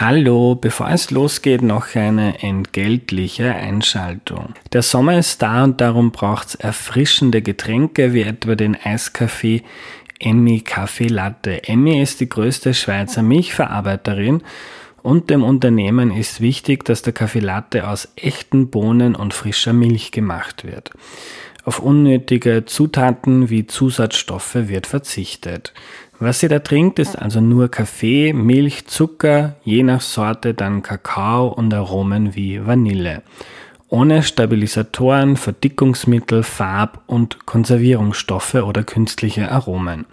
Hallo, bevor es losgeht, noch eine entgeltliche Einschaltung. Der Sommer ist da und darum braucht's erfrischende Getränke wie etwa den Eiskaffee Emmy Kaffee Latte. Emmy ist die größte Schweizer Milchverarbeiterin und dem Unternehmen ist wichtig, dass der Kaffee Latte aus echten Bohnen und frischer Milch gemacht wird. Auf unnötige Zutaten wie Zusatzstoffe wird verzichtet. Was ihr da trinkt, ist also nur Kaffee, Milch, Zucker, je nach Sorte dann Kakao und Aromen wie Vanille. Ohne Stabilisatoren, Verdickungsmittel, Farb- und Konservierungsstoffe oder künstliche Aromen.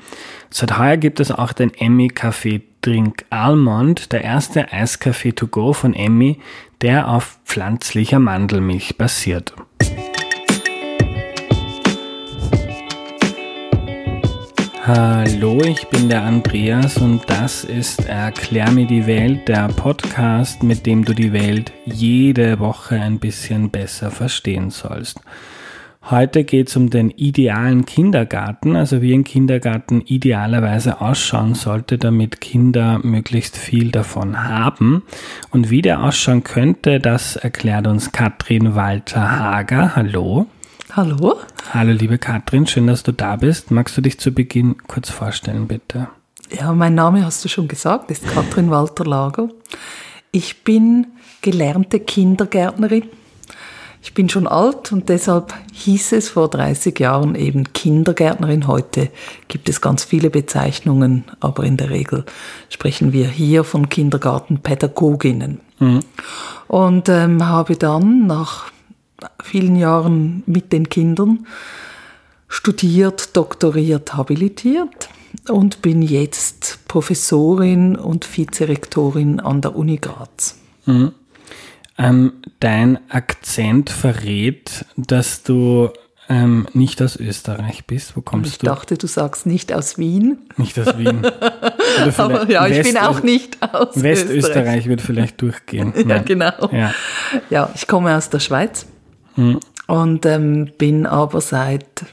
Seit heuer gibt es auch den Emmy Kaffee Drink Almond, der erste Eiskaffee to go von Emmy, der auf pflanzlicher Mandelmilch basiert. Hallo, ich bin der Andreas und das ist Erklär mir die Welt, der Podcast, mit dem du die Welt jede Woche ein bisschen besser verstehen sollst. Heute geht es um den idealen Kindergarten, also wie ein Kindergarten idealerweise ausschauen sollte, damit Kinder möglichst viel davon haben. Und wie der ausschauen könnte, das erklärt uns Katrin Walter-Hager. Hallo. Hallo. Hallo, liebe Katrin, schön, dass du da bist. Magst du dich zu Beginn kurz vorstellen, bitte? Ja, mein Name hast du schon gesagt, ist Katrin Walter Lager. Ich bin gelernte Kindergärtnerin. Ich bin schon alt und deshalb hieß es vor 30 Jahren eben Kindergärtnerin. Heute gibt es ganz viele Bezeichnungen, aber in der Regel sprechen wir hier von Kindergartenpädagoginnen. Mhm. Und ähm, habe dann nach vielen Jahren mit den Kindern studiert, doktoriert, habilitiert und bin jetzt Professorin und Vizerektorin an der Uni Graz. Mhm. Ähm, dein Akzent verrät, dass du ähm, nicht aus Österreich bist. Wo kommst ich du? Ich dachte, du sagst nicht aus Wien. Nicht aus Wien. Aber ja, ich West bin auch nicht aus Westösterreich Österreich wird vielleicht durchgehen. ja, genau. Ja. ja, ich komme aus der Schweiz und ähm, bin aber seit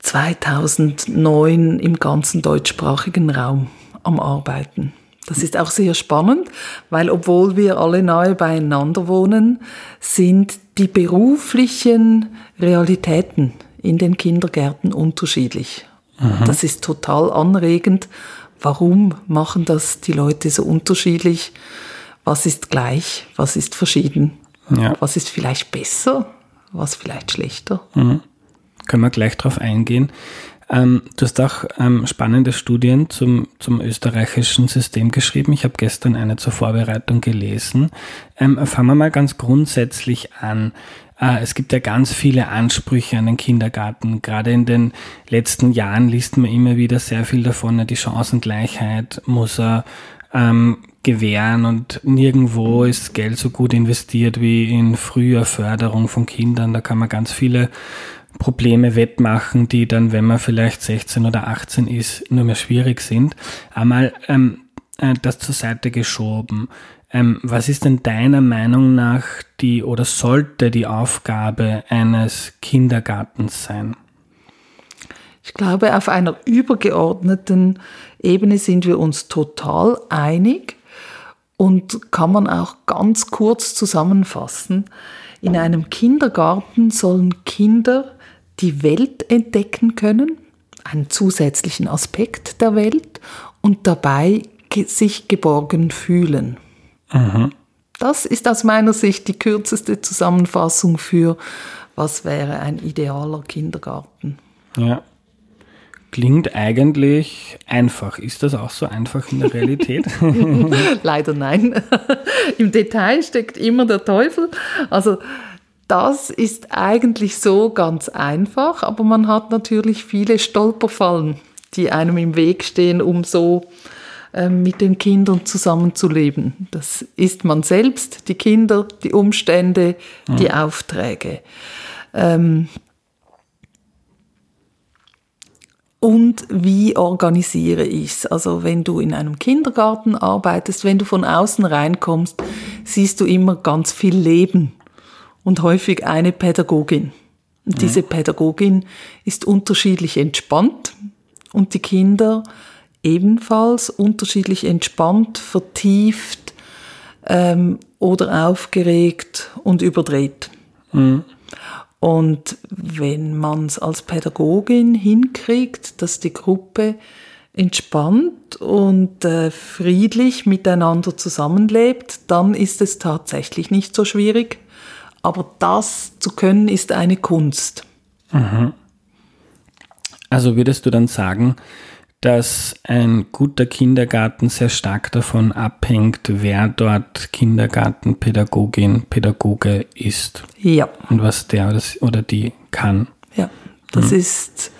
2009 im ganzen deutschsprachigen Raum am Arbeiten. Das ist auch sehr spannend, weil obwohl wir alle nahe beieinander wohnen, sind die beruflichen Realitäten in den Kindergärten unterschiedlich. Mhm. Das ist total anregend. Warum machen das die Leute so unterschiedlich? Was ist gleich? Was ist verschieden? Ja. Was ist vielleicht besser? Was vielleicht schlechter? Mhm. Können wir gleich darauf eingehen. Ähm, du hast auch ähm, spannende Studien zum, zum österreichischen System geschrieben. Ich habe gestern eine zur Vorbereitung gelesen. Ähm, fangen wir mal ganz grundsätzlich an. Äh, es gibt ja ganz viele Ansprüche an den Kindergarten. Gerade in den letzten Jahren liest man immer wieder sehr viel davon. Die Chancengleichheit muss er ähm, gewähren und nirgendwo ist Geld so gut investiert wie in früher Förderung von Kindern. Da kann man ganz viele Probleme wettmachen, die dann, wenn man vielleicht 16 oder 18 ist, nur mehr schwierig sind. Einmal ähm, äh, das zur Seite geschoben. Ähm, was ist denn deiner Meinung nach die oder sollte die Aufgabe eines Kindergartens sein? Ich glaube, auf einer übergeordneten Ebene sind wir uns total einig und kann man auch ganz kurz zusammenfassen. In einem Kindergarten sollen Kinder die Welt entdecken können, einen zusätzlichen Aspekt der Welt und dabei sich geborgen fühlen. Mhm. Das ist aus meiner Sicht die kürzeste Zusammenfassung für, was wäre ein idealer Kindergarten. Ja. Klingt eigentlich einfach. Ist das auch so einfach in der Realität? Leider nein. Im Detail steckt immer der Teufel. Also das ist eigentlich so ganz einfach, aber man hat natürlich viele Stolperfallen, die einem im Weg stehen, um so äh, mit den Kindern zusammenzuleben. Das ist man selbst, die Kinder, die Umstände, mhm. die Aufträge. Ähm, und wie organisiere ich es? Also wenn du in einem Kindergarten arbeitest, wenn du von außen reinkommst, siehst du immer ganz viel Leben und häufig eine Pädagogin. Und diese Pädagogin ist unterschiedlich entspannt und die Kinder ebenfalls unterschiedlich entspannt, vertieft ähm, oder aufgeregt und überdreht. Mhm. Und wenn man es als Pädagogin hinkriegt, dass die Gruppe entspannt und äh, friedlich miteinander zusammenlebt, dann ist es tatsächlich nicht so schwierig. Aber das zu können, ist eine Kunst. Mhm. Also würdest du dann sagen, dass ein guter Kindergarten sehr stark davon abhängt, wer dort Kindergartenpädagogin, Pädagoge ist. Ja. Und was der oder die kann. Ja, das mhm. ist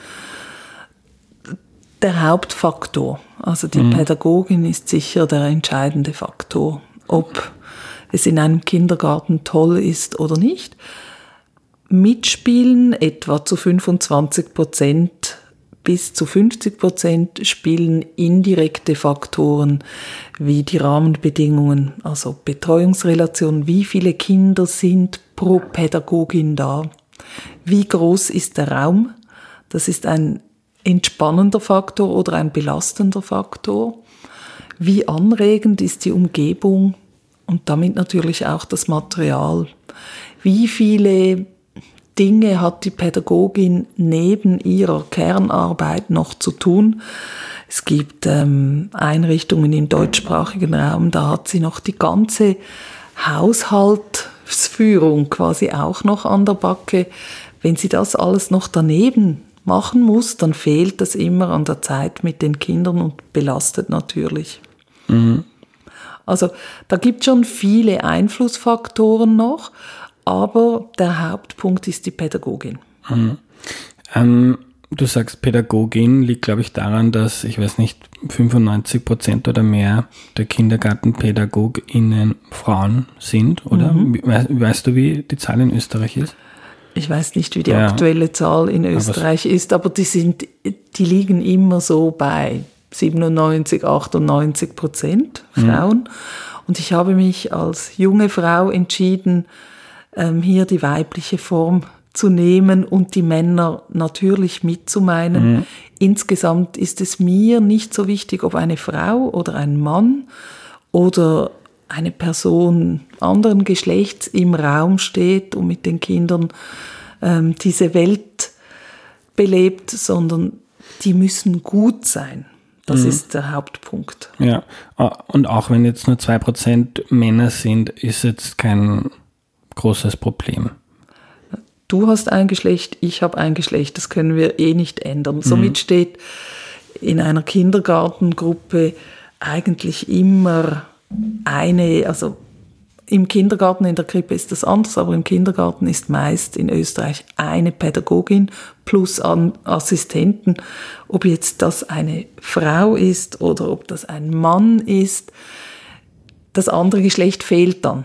der Hauptfaktor. Also die mhm. Pädagogin ist sicher der entscheidende Faktor, ob es in einem Kindergarten toll ist oder nicht. Mitspielen etwa zu 25 Prozent bis zu 50 Prozent spielen indirekte Faktoren wie die Rahmenbedingungen, also Betreuungsrelationen, wie viele Kinder sind pro Pädagogin da, wie groß ist der Raum, das ist ein entspannender Faktor oder ein belastender Faktor, wie anregend ist die Umgebung und damit natürlich auch das Material, wie viele Dinge hat die Pädagogin neben ihrer Kernarbeit noch zu tun. Es gibt ähm, Einrichtungen im deutschsprachigen Raum, da hat sie noch die ganze Haushaltsführung quasi auch noch an der Backe. Wenn sie das alles noch daneben machen muss, dann fehlt das immer an der Zeit mit den Kindern und belastet natürlich. Mhm. Also da gibt schon viele Einflussfaktoren noch, aber der Hauptpunkt ist die Pädagogin. Mhm. Ähm, du sagst, Pädagogin liegt, glaube ich, daran, dass, ich weiß nicht, 95 Prozent oder mehr der KindergartenpädagogInnen Frauen sind, oder? Mhm. Weißt du, wie die Zahl in Österreich ist? Ich weiß nicht, wie die ja. aktuelle Zahl in Österreich aber ist, aber die sind, die liegen immer so bei 97, 98 Prozent mhm. Frauen. Mhm. Und ich habe mich als junge Frau entschieden, ähm, hier die weibliche Form zu nehmen und die Männer natürlich mitzumeinen. Mhm. Insgesamt ist es mir nicht so wichtig, ob eine Frau oder ein Mann oder eine Person anderen Geschlechts im Raum steht und mit den Kindern ähm, diese Welt belebt, sondern die müssen gut sein. Das mhm. ist der Hauptpunkt. Ja, und auch wenn jetzt nur zwei Prozent Männer sind, ist jetzt kein großes Problem. Du hast ein Geschlecht, ich habe ein Geschlecht, das können wir eh nicht ändern. Mhm. Somit steht in einer Kindergartengruppe eigentlich immer eine, also im Kindergarten, in der Krippe ist das anders, aber im Kindergarten ist meist in Österreich eine Pädagogin plus Assistenten. Ob jetzt das eine Frau ist oder ob das ein Mann ist, das andere Geschlecht fehlt dann.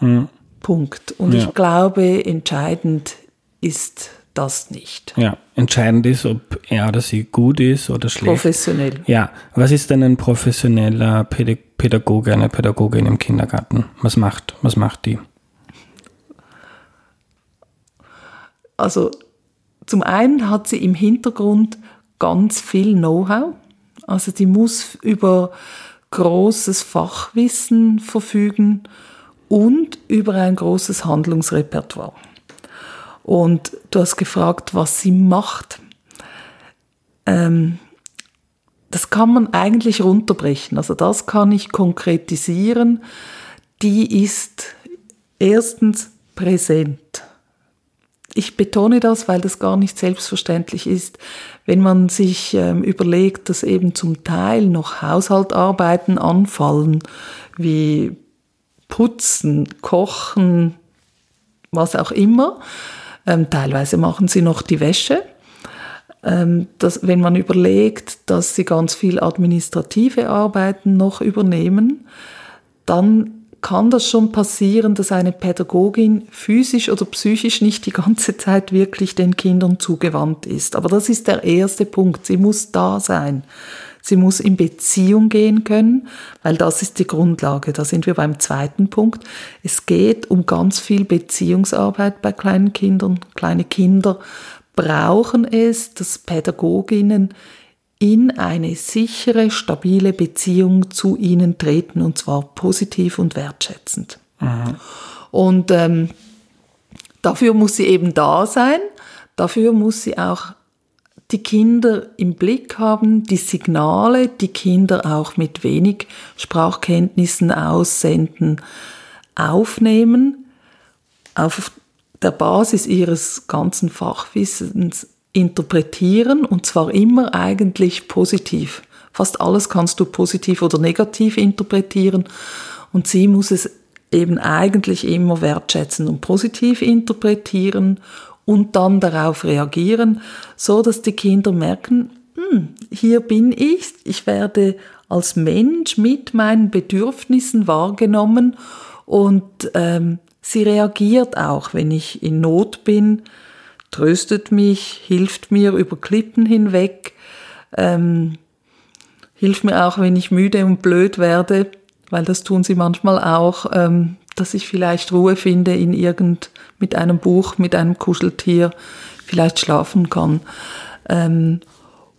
Mhm. Punkt. Und ja. ich glaube, entscheidend ist das nicht. Ja, entscheidend ist, ob er oder sie gut ist oder schlecht. Professionell. Ja, was ist denn ein professioneller Pädagoge, eine Pädagogin im Kindergarten? Was macht, was macht die? Also zum einen hat sie im Hintergrund ganz viel Know-how. Also die muss über großes Fachwissen verfügen und über ein großes Handlungsrepertoire. Und du hast gefragt, was sie macht. Ähm, das kann man eigentlich runterbrechen. Also das kann ich konkretisieren. Die ist erstens präsent. Ich betone das, weil das gar nicht selbstverständlich ist. Wenn man sich ähm, überlegt, dass eben zum Teil noch Haushaltarbeiten anfallen, wie Putzen, Kochen, was auch immer, ähm, teilweise machen sie noch die Wäsche. Ähm, dass, wenn man überlegt, dass sie ganz viel administrative Arbeiten noch übernehmen, dann kann das schon passieren, dass eine Pädagogin physisch oder psychisch nicht die ganze Zeit wirklich den Kindern zugewandt ist. Aber das ist der erste Punkt. Sie muss da sein. Sie muss in Beziehung gehen können, weil das ist die Grundlage. Da sind wir beim zweiten Punkt. Es geht um ganz viel Beziehungsarbeit bei kleinen Kindern. Kleine Kinder brauchen es, dass Pädagoginnen in eine sichere, stabile Beziehung zu ihnen treten und zwar positiv und wertschätzend. Mhm. Und ähm, dafür muss sie eben da sein, dafür muss sie auch die Kinder im Blick haben, die Signale, die Kinder auch mit wenig Sprachkenntnissen aussenden, aufnehmen, auf der Basis ihres ganzen Fachwissens interpretieren und zwar immer eigentlich positiv. Fast alles kannst du positiv oder negativ interpretieren und sie muss es eben eigentlich immer wertschätzen und positiv interpretieren und dann darauf reagieren, so dass die Kinder merken, hm, hier bin ich, ich werde als Mensch mit meinen Bedürfnissen wahrgenommen und ähm, sie reagiert auch, wenn ich in Not bin, tröstet mich, hilft mir über Klippen hinweg, ähm, hilft mir auch, wenn ich müde und blöd werde, weil das tun sie manchmal auch, ähm, dass ich vielleicht Ruhe finde in irgend mit einem Buch, mit einem Kuscheltier, vielleicht schlafen kann. Ähm,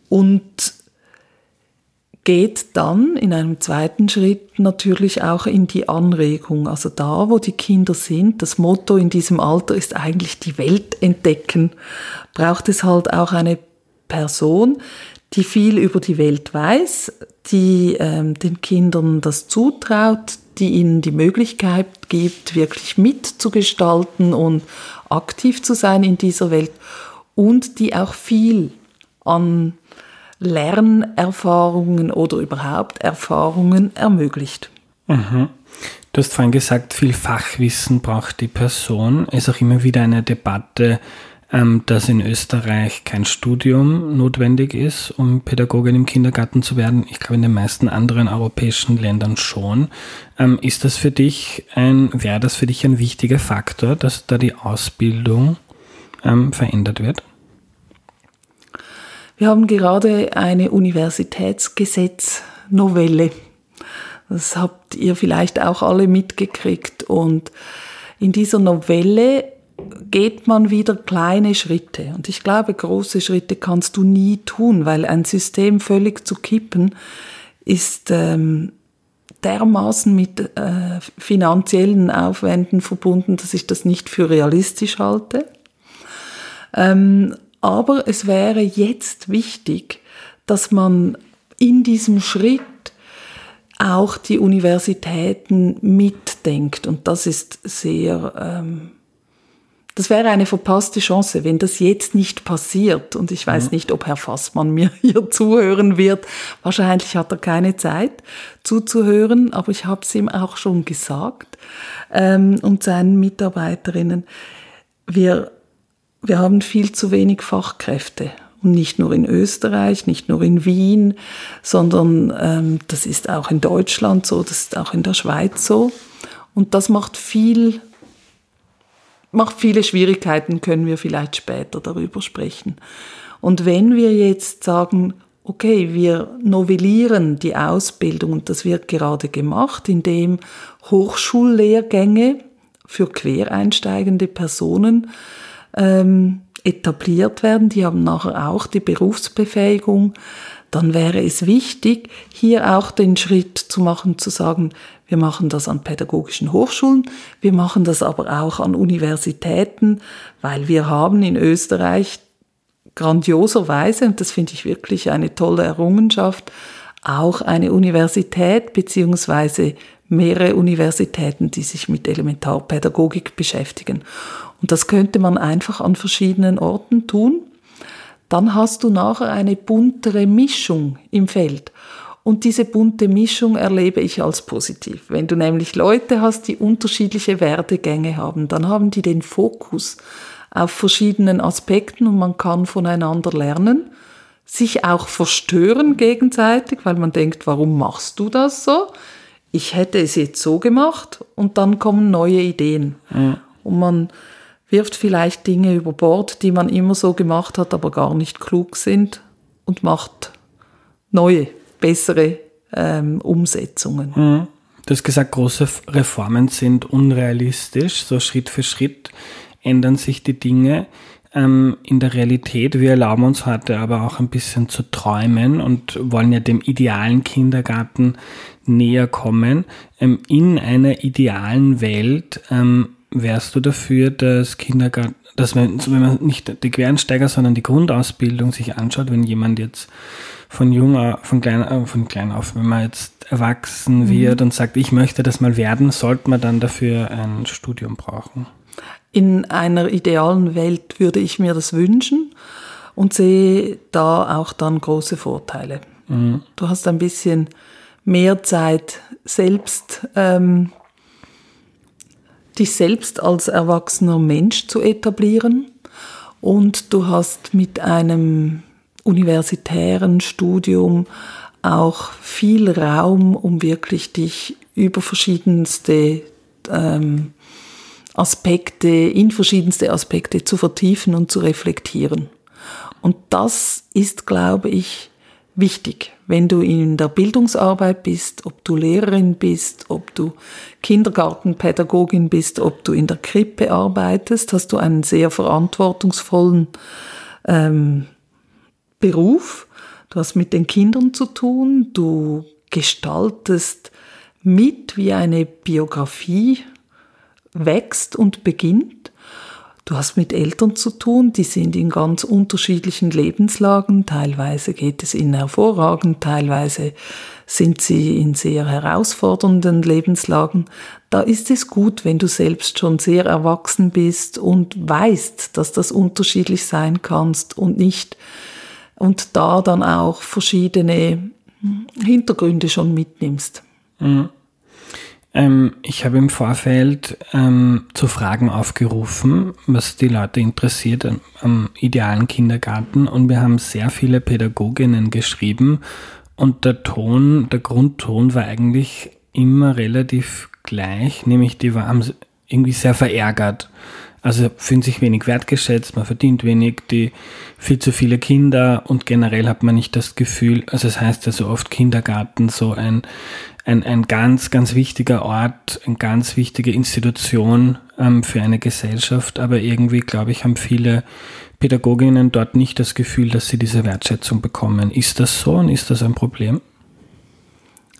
und geht dann in einem zweiten Schritt natürlich auch in die Anregung. Also da, wo die Kinder sind, das Motto in diesem Alter ist eigentlich die Welt entdecken, braucht es halt auch eine Person, die viel über die Welt weiß, die ähm, den Kindern das zutraut, die ihnen die Möglichkeit gibt, wirklich mitzugestalten und aktiv zu sein in dieser Welt und die auch viel an Lernerfahrungen oder überhaupt Erfahrungen ermöglicht. Mhm. Du hast vorhin gesagt, viel Fachwissen braucht die Person. Es ist auch immer wieder eine Debatte, ähm, dass in Österreich kein Studium notwendig ist, um Pädagogin im Kindergarten zu werden. Ich glaube, in den meisten anderen europäischen Ländern schon. Ähm, ist das für dich ein, wäre das für dich ein wichtiger Faktor, dass da die Ausbildung ähm, verändert wird? Wir haben gerade eine Universitätsgesetznovelle. Das habt ihr vielleicht auch alle mitgekriegt. Und in dieser Novelle geht man wieder kleine Schritte. Und ich glaube, große Schritte kannst du nie tun, weil ein System völlig zu kippen ist ähm, dermaßen mit äh, finanziellen Aufwänden verbunden, dass ich das nicht für realistisch halte. Ähm, aber es wäre jetzt wichtig, dass man in diesem Schritt auch die Universitäten mitdenkt. Und das ist sehr, ähm, das wäre eine verpasste Chance, wenn das jetzt nicht passiert. Und ich weiß mhm. nicht, ob Herr Fassmann mir hier zuhören wird. Wahrscheinlich hat er keine Zeit zuzuhören, aber ich habe es ihm auch schon gesagt ähm, und seinen Mitarbeiterinnen. Wir wir haben viel zu wenig Fachkräfte. Und nicht nur in Österreich, nicht nur in Wien, sondern ähm, das ist auch in Deutschland so, das ist auch in der Schweiz so. Und das macht viel, macht viele Schwierigkeiten, können wir vielleicht später darüber sprechen. Und wenn wir jetzt sagen, okay, wir novellieren die Ausbildung, und das wird gerade gemacht, indem Hochschullehrgänge für quereinsteigende Personen ähm, etabliert werden, die haben nachher auch die Berufsbefähigung, dann wäre es wichtig, hier auch den Schritt zu machen, zu sagen, wir machen das an pädagogischen Hochschulen, wir machen das aber auch an Universitäten, weil wir haben in Österreich grandioserweise, und das finde ich wirklich eine tolle Errungenschaft, auch eine Universität beziehungsweise mehrere Universitäten, die sich mit Elementarpädagogik beschäftigen. Und das könnte man einfach an verschiedenen Orten tun. Dann hast du nachher eine buntere Mischung im Feld. Und diese bunte Mischung erlebe ich als positiv. Wenn du nämlich Leute hast, die unterschiedliche Werdegänge haben, dann haben die den Fokus auf verschiedenen Aspekten und man kann voneinander lernen, sich auch verstören gegenseitig, weil man denkt, warum machst du das so? Ich hätte es jetzt so gemacht und dann kommen neue Ideen. Ja. Und man wirft vielleicht Dinge über Bord, die man immer so gemacht hat, aber gar nicht klug sind und macht neue, bessere ähm, Umsetzungen. Mhm. Du hast gesagt, große Reformen sind unrealistisch, so Schritt für Schritt ändern sich die Dinge. ähm, in der Realität. Wir erlauben uns heute aber auch ein bisschen zu träumen und wollen ja dem idealen Kindergarten näher kommen. Ähm, in einer idealen Welt ähm, wärst du dafür, dass Kindergarten, dass man, wenn man nicht die Quereinsteiger, sondern die Grundausbildung sich anschaut, wenn jemand jetzt von junger, von klein, äh, von klein auf, wenn man jetzt erwachsen mhm. wird und sagt, ich möchte das mal werden, sollte man dann dafür ein Studium brauchen? In einer idealen Welt würde ich mir das wünschen und sehe da auch dann große Vorteile. Mhm. Du hast ein bisschen mehr Zeit selbst, ähm, dich selbst als erwachsener Mensch zu etablieren und du hast mit einem universitären Studium auch viel Raum, um wirklich dich über verschiedenste ähm, Aspekte, in verschiedenste Aspekte zu vertiefen und zu reflektieren. Und das ist, glaube ich, wichtig, wenn du in der Bildungsarbeit bist, ob du Lehrerin bist, ob du Kindergartenpädagogin bist, ob du in der Krippe arbeitest, hast du einen sehr verantwortungsvollen ähm, Beruf. Du hast mit den Kindern zu tun, du gestaltest mit wie eine Biografie wächst und beginnt. Du hast mit Eltern zu tun, die sind in ganz unterschiedlichen Lebenslagen. Teilweise geht es ihnen hervorragend, teilweise sind sie in sehr herausfordernden Lebenslagen. Da ist es gut, wenn du selbst schon sehr erwachsen bist und weißt, dass das unterschiedlich sein kannst und nicht und da dann auch verschiedene Hintergründe schon mitnimmst. Mhm. Ähm, ich habe im Vorfeld ähm, zu Fragen aufgerufen, was die Leute interessiert am, am idealen Kindergarten und wir haben sehr viele Pädagoginnen geschrieben und der Ton, der Grundton war eigentlich immer relativ gleich, nämlich die waren irgendwie sehr verärgert. Also fühlen sich wenig wertgeschätzt, man verdient wenig, die viel zu viele Kinder und generell hat man nicht das Gefühl, also es heißt ja so oft Kindergarten, so ein, ein, ein ganz, ganz wichtiger Ort, eine ganz wichtige Institution ähm, für eine Gesellschaft, aber irgendwie, glaube ich, haben viele Pädagoginnen dort nicht das Gefühl, dass sie diese Wertschätzung bekommen. Ist das so und ist das ein Problem?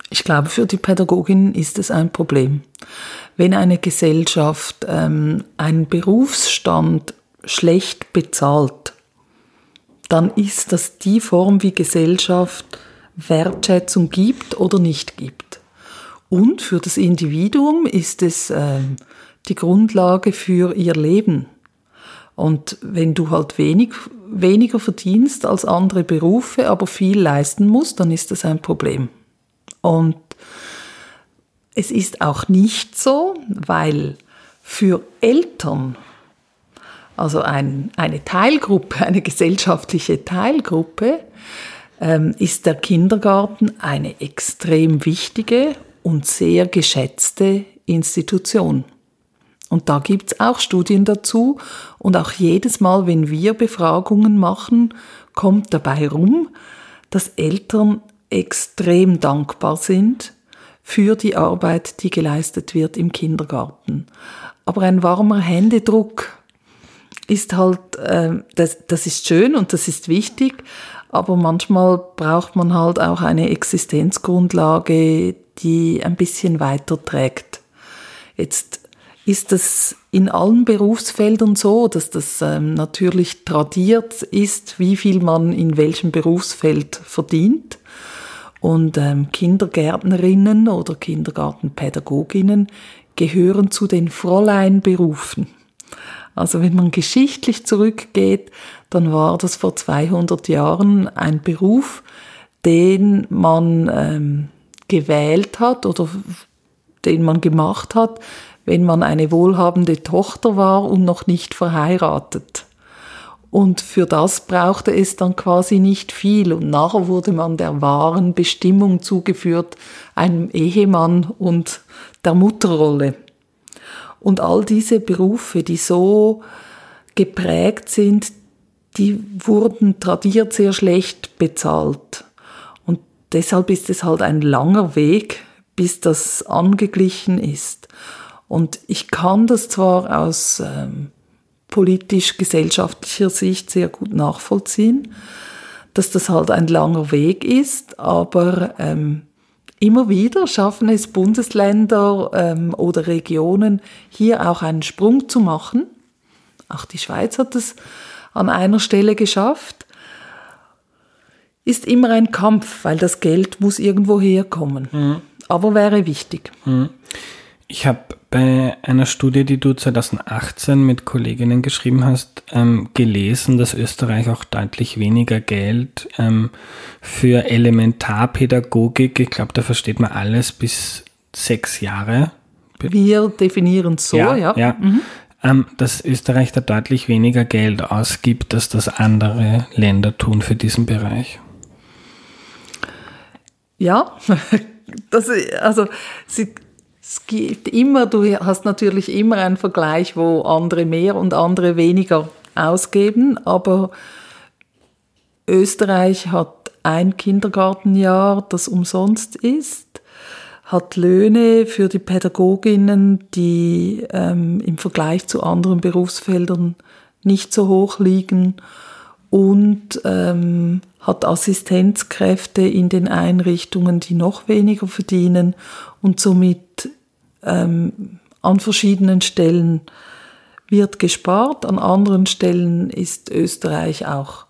Ich glaube, für die Pädagogin ist es ein Problem. Wenn eine Gesellschaft ähm, einen Berufsstand schlecht bezahlt, dann ist das die Form, wie Gesellschaft Wertschätzung gibt oder nicht gibt. Und für das Individuum ist es äh, die Grundlage für ihr Leben. Und wenn du halt wenig, weniger verdienst als andere Berufe, aber viel leisten musst, dann ist das ein Problem. Und es ist auch nicht so, weil für Eltern, also ein, eine Teilgruppe, eine gesellschaftliche Teilgruppe, ähm, ist der Kindergarten eine extrem wichtige und sehr geschätzte Institution. Und da gibt es auch Studien dazu. Und auch jedes Mal, wenn wir Befragungen machen, kommt dabei rum, dass Eltern extrem dankbar sind für die Arbeit, die geleistet wird im Kindergarten. Aber ein warmer Händedruck ist halt, äh, das, das ist schön und das ist wichtig, aber manchmal braucht man halt auch eine Existenzgrundlage, die ein bisschen weiter trägt. Jetzt ist das in allen Berufsfeldern so, dass das ähm, natürlich tradiert ist, wie viel man in welchem Berufsfeld verdient. Und ähm, Kindergärtnerinnen oder Kindergartenpädagoginnen gehören zu den Fräuleinberufen. Also wenn man geschichtlich zurückgeht, dann war das vor 200 Jahren ein Beruf, den man ähm, gewählt hat oder den man gemacht hat, wenn man eine wohlhabende Tochter war und noch nicht verheiratet. Und für das brauchte es dann quasi nicht viel. Und nachher wurde man der wahren Bestimmung zugeführt, einem Ehemann und der Mutterrolle. Und all diese Berufe, die so geprägt sind, die wurden tradiert sehr schlecht bezahlt. Und deshalb ist es halt ein langer Weg, bis das angeglichen ist. Und ich kann das zwar aus ähm, politisch-gesellschaftlicher Sicht sehr gut nachvollziehen, dass das halt ein langer Weg ist, aber ähm, immer wieder schaffen es Bundesländer ähm, oder Regionen, hier auch einen Sprung zu machen. Auch die Schweiz hat es an einer Stelle geschafft. Ist immer ein Kampf, weil das Geld muss irgendwo herkommen. Mhm. Aber wäre wichtig. Mhm. Ich habe bei einer Studie, die du 2018 mit Kolleginnen geschrieben hast, ähm, gelesen, dass Österreich auch deutlich weniger Geld ähm, für Elementarpädagogik, ich glaube, da versteht man alles bis sechs Jahre. Wir definieren es so, ja. ja. ja. Mhm. Ähm, dass Österreich da deutlich weniger Geld ausgibt, als das andere Länder tun für diesen Bereich. Ja, das, also sie es gibt immer, du hast natürlich immer einen Vergleich, wo andere mehr und andere weniger ausgeben, aber Österreich hat ein Kindergartenjahr, das umsonst ist, hat Löhne für die Pädagoginnen, die ähm, im Vergleich zu anderen Berufsfeldern nicht so hoch liegen und ähm, hat Assistenzkräfte in den Einrichtungen, die noch weniger verdienen und somit ähm, an verschiedenen Stellen wird gespart, an anderen Stellen ist Österreich auch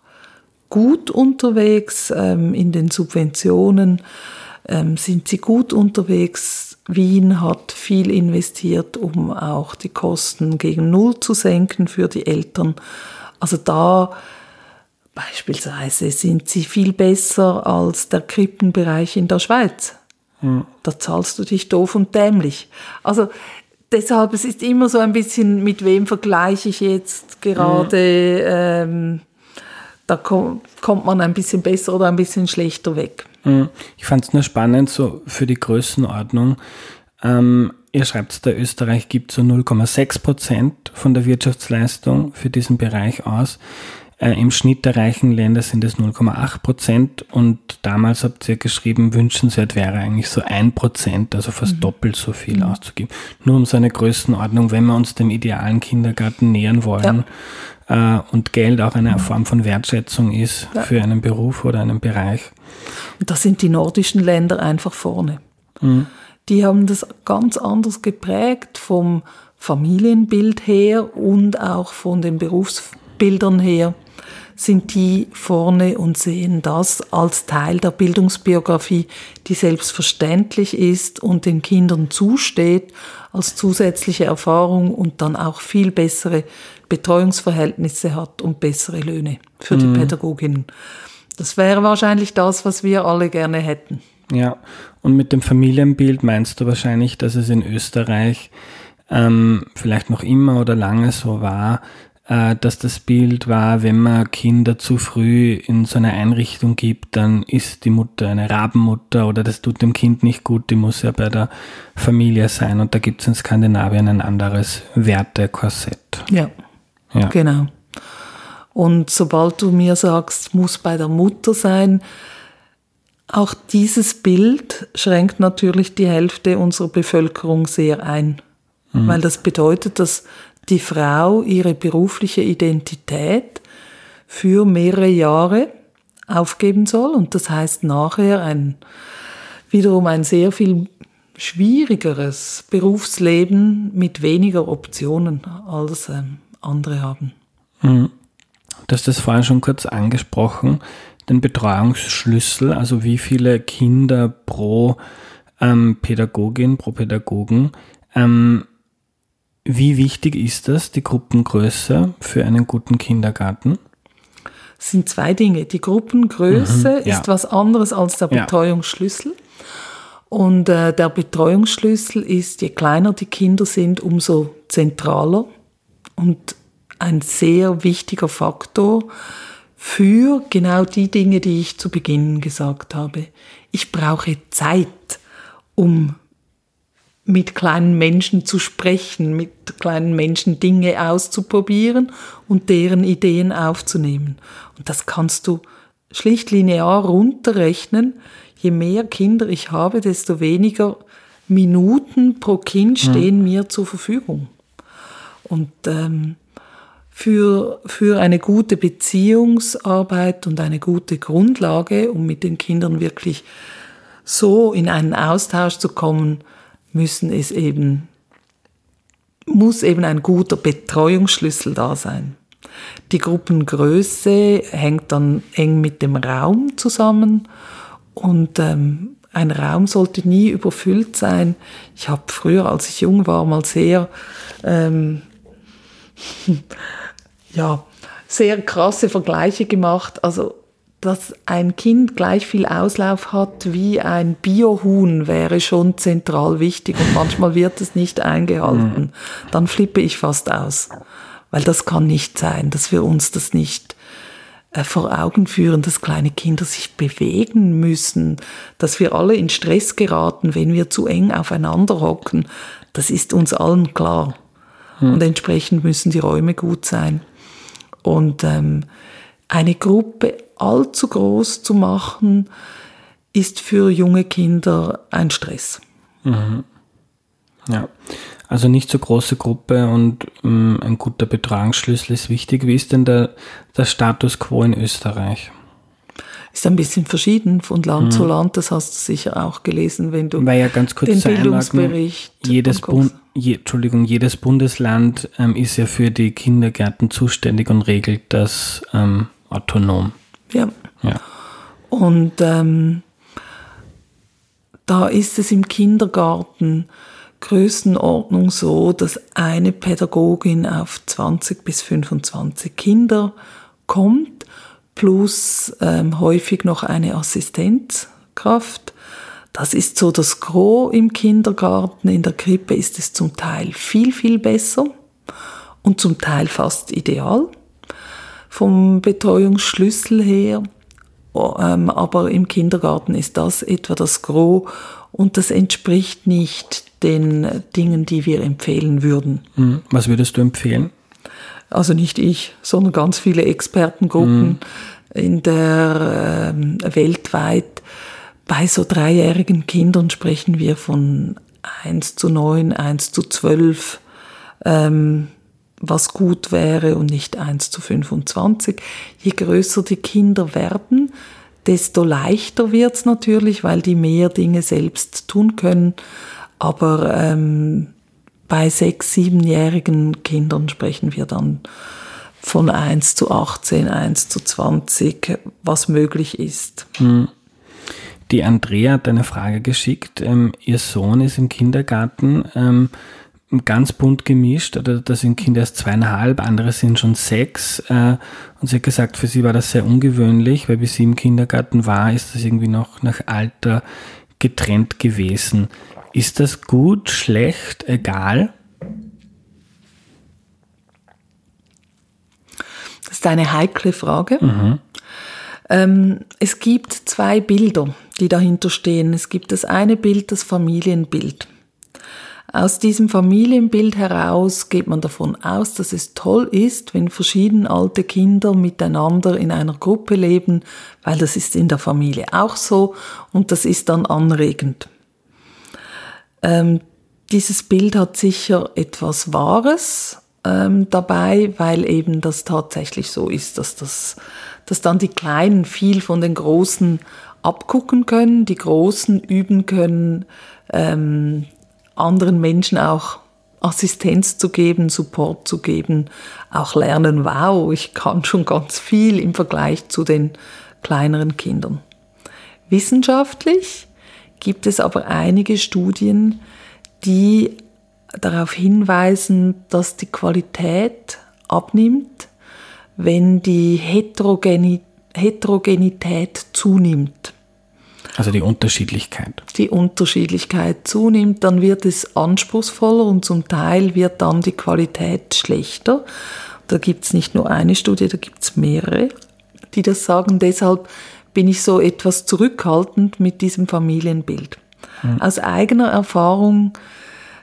gut unterwegs, ähm, in den Subventionen ähm, sind sie gut unterwegs. Wien hat viel investiert, um auch die Kosten gegen Null zu senken für die Eltern. Also da beispielsweise sind sie viel besser als der Krippenbereich in der Schweiz. Da zahlst du dich doof und dämlich. Also deshalb, es ist immer so ein bisschen, mit wem vergleiche ich jetzt gerade, hm. ähm, da kommt, kommt man ein bisschen besser oder ein bisschen schlechter weg. Ich fand es nur spannend, so für die Größenordnung. Ähm, ihr schreibt, der Österreich gibt so 0,6 Prozent von der Wirtschaftsleistung für diesen Bereich aus. Äh, Im Schnitt der reichen Länder sind es 0,8 Prozent und damals habt ihr geschrieben, wünschenswert wäre eigentlich so ein Prozent, also fast mhm. doppelt so viel mhm. auszugeben. Nur um so eine Größenordnung, wenn wir uns dem idealen Kindergarten nähern wollen ja. äh, und Geld auch eine mhm. Form von Wertschätzung ist ja. für einen Beruf oder einen Bereich. Und da sind die nordischen Länder einfach vorne. Mhm. Die haben das ganz anders geprägt vom Familienbild her und auch von den Berufsbildern her sind die vorne und sehen das als Teil der Bildungsbiografie, die selbstverständlich ist und den Kindern zusteht, als zusätzliche Erfahrung und dann auch viel bessere Betreuungsverhältnisse hat und bessere Löhne für mhm. die Pädagoginnen. Das wäre wahrscheinlich das, was wir alle gerne hätten. Ja, und mit dem Familienbild meinst du wahrscheinlich, dass es in Österreich ähm, vielleicht noch immer oder lange so war, dass das Bild war, wenn man Kinder zu früh in so eine Einrichtung gibt, dann ist die Mutter eine Rabenmutter oder das tut dem Kind nicht gut, die muss ja bei der Familie sein. Und da gibt es in Skandinavien ein anderes Wertekorsett. Ja, ja, genau. Und sobald du mir sagst, muss bei der Mutter sein, auch dieses Bild schränkt natürlich die Hälfte unserer Bevölkerung sehr ein. Mhm. Weil das bedeutet, dass die Frau ihre berufliche Identität für mehrere Jahre aufgeben soll und das heißt nachher ein wiederum ein sehr viel schwierigeres Berufsleben mit weniger Optionen als ähm, andere haben. Mhm. Du hast das vorhin schon kurz angesprochen, den Betreuungsschlüssel, also wie viele Kinder pro ähm, Pädagogin, pro Pädagogen. Ähm, wie wichtig ist das, die Gruppengröße für einen guten Kindergarten? Es sind zwei Dinge. Die Gruppengröße mhm, ja. ist was anderes als der Betreuungsschlüssel. Und äh, der Betreuungsschlüssel ist, je kleiner die Kinder sind, umso zentraler und ein sehr wichtiger Faktor für genau die Dinge, die ich zu Beginn gesagt habe. Ich brauche Zeit, um mit kleinen Menschen zu sprechen, mit kleinen Menschen Dinge auszuprobieren und deren Ideen aufzunehmen. Und das kannst du schlicht linear runterrechnen. Je mehr Kinder ich habe, desto weniger Minuten pro Kind stehen mhm. mir zur Verfügung. Und ähm, für, für eine gute Beziehungsarbeit und eine gute Grundlage, um mit den Kindern wirklich so in einen Austausch zu kommen, müssen es eben, muss eben ein guter Betreuungsschlüssel da sein. Die Gruppengröße hängt dann eng mit dem Raum zusammen und ähm, ein Raum sollte nie überfüllt sein. Ich habe früher, als ich jung war, mal sehr, ähm, ja, sehr krasse Vergleiche gemacht. Also, dass ein Kind gleich viel Auslauf hat wie ein Biohuhn wäre schon zentral wichtig und manchmal wird es nicht eingehalten. Mhm. Dann flippe ich fast aus. Weil das kann nicht sein, dass wir uns das nicht äh, vor Augen führen, dass kleine Kinder sich bewegen müssen, dass wir alle in Stress geraten, wenn wir zu eng aufeinander hocken. Das ist uns allen klar. Hm. Und entsprechend müssen die Räume gut sein. Und ähm, eine Gruppe allzu groß zu machen, ist für junge Kinder ein Stress. Mhm. Ja, also nicht so große Gruppe und ähm, ein guter Betreuungsschlüssel ist wichtig. Wie ist denn der, der Status quo in Österreich? Ist ein bisschen verschieden von Land mhm. zu Land, das hast du sicher auch gelesen, wenn du Weil ja ganz kurz den Bildungsbericht jedes, Bund, je, Entschuldigung, jedes Bundesland ähm, ist ja für die Kindergärten zuständig und regelt das ähm, autonom. Ja. ja. Und ähm, da ist es im Kindergarten Größenordnung so, dass eine Pädagogin auf 20 bis 25 Kinder kommt, plus ähm, häufig noch eine Assistenzkraft. Das ist so das Gros im Kindergarten. In der Krippe ist es zum Teil viel, viel besser und zum Teil fast ideal vom Betreuungsschlüssel her. Ähm, aber im Kindergarten ist das etwa das Gros und das entspricht nicht den Dingen, die wir empfehlen würden. Mhm. Was würdest du empfehlen? Also nicht ich, sondern ganz viele Expertengruppen mhm. in der äh, weltweit. Bei so dreijährigen Kindern sprechen wir von 1 zu 9, 1 zu 12, ähm, was gut wäre und nicht 1 zu 25. Je größer die Kinder werden, desto leichter wird's natürlich, weil die mehr Dinge selbst tun können. Aber ähm, bei sechs, siebenjährigen Kindern sprechen wir dann von 1 zu 18, 1 zu 20, was möglich ist. Hm. Die Andrea hat eine Frage geschickt. Ähm, ihr Sohn ist im Kindergarten ähm, ganz bunt gemischt. Oder da sind Kinder erst zweieinhalb, andere sind schon sechs. Äh, und sie hat gesagt, für sie war das sehr ungewöhnlich, weil bis sie im Kindergarten war, ist das irgendwie noch nach Alter getrennt gewesen. Ist das gut, schlecht, egal? Das ist eine heikle Frage. Mhm. Ähm, es gibt zwei Bilder, die dahinter stehen. Es gibt das eine Bild, das Familienbild. Aus diesem Familienbild heraus geht man davon aus, dass es toll ist, wenn verschieden alte Kinder miteinander in einer Gruppe leben, weil das ist in der Familie auch so und das ist dann anregend. Ähm, dieses Bild hat sicher etwas Wahres ähm, dabei, weil eben das tatsächlich so ist, dass, das, dass dann die Kleinen viel von den Großen abgucken können, die Großen üben können, ähm, anderen Menschen auch Assistenz zu geben, Support zu geben, auch lernen, wow, ich kann schon ganz viel im Vergleich zu den kleineren Kindern. Wissenschaftlich gibt es aber einige Studien, die darauf hinweisen, dass die Qualität abnimmt, wenn die Heterogeni Heterogenität zunimmt. Also die Unterschiedlichkeit. Die Unterschiedlichkeit zunimmt, dann wird es anspruchsvoller und zum Teil wird dann die Qualität schlechter. Da gibt es nicht nur eine Studie, da gibt es mehrere, die das sagen. Deshalb bin ich so etwas zurückhaltend mit diesem Familienbild. Mhm. Aus eigener Erfahrung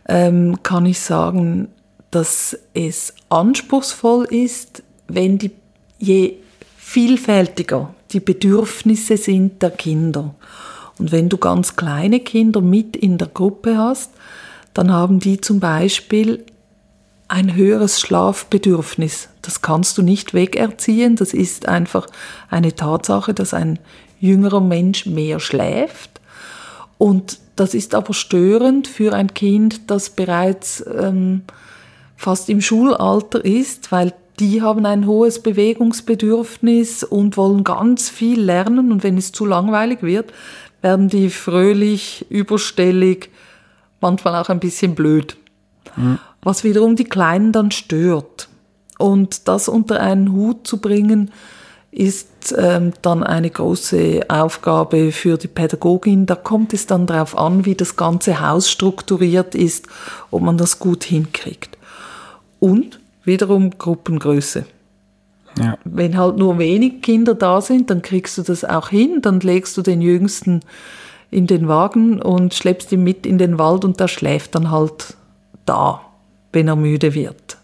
ähm, kann ich sagen, dass es anspruchsvoll ist, wenn die, je vielfältiger die Bedürfnisse sind der Kinder. Und wenn du ganz kleine Kinder mit in der Gruppe hast, dann haben die zum Beispiel ein höheres Schlafbedürfnis. Das kannst du nicht wegerziehen. Das ist einfach eine Tatsache, dass ein jüngerer Mensch mehr schläft. Und das ist aber störend für ein Kind, das bereits ähm, fast im Schulalter ist, weil die haben ein hohes Bewegungsbedürfnis und wollen ganz viel lernen. Und wenn es zu langweilig wird, werden die fröhlich, überstellig, manchmal auch ein bisschen blöd. Mhm. Was wiederum die Kleinen dann stört. Und das unter einen Hut zu bringen, ist ähm, dann eine große Aufgabe für die Pädagogin. Da kommt es dann darauf an, wie das ganze Haus strukturiert ist, ob man das gut hinkriegt. Und wiederum Gruppengröße. Ja. Wenn halt nur wenig Kinder da sind, dann kriegst du das auch hin, dann legst du den Jüngsten in den Wagen und schleppst ihn mit in den Wald und der schläft dann halt da, wenn er müde wird.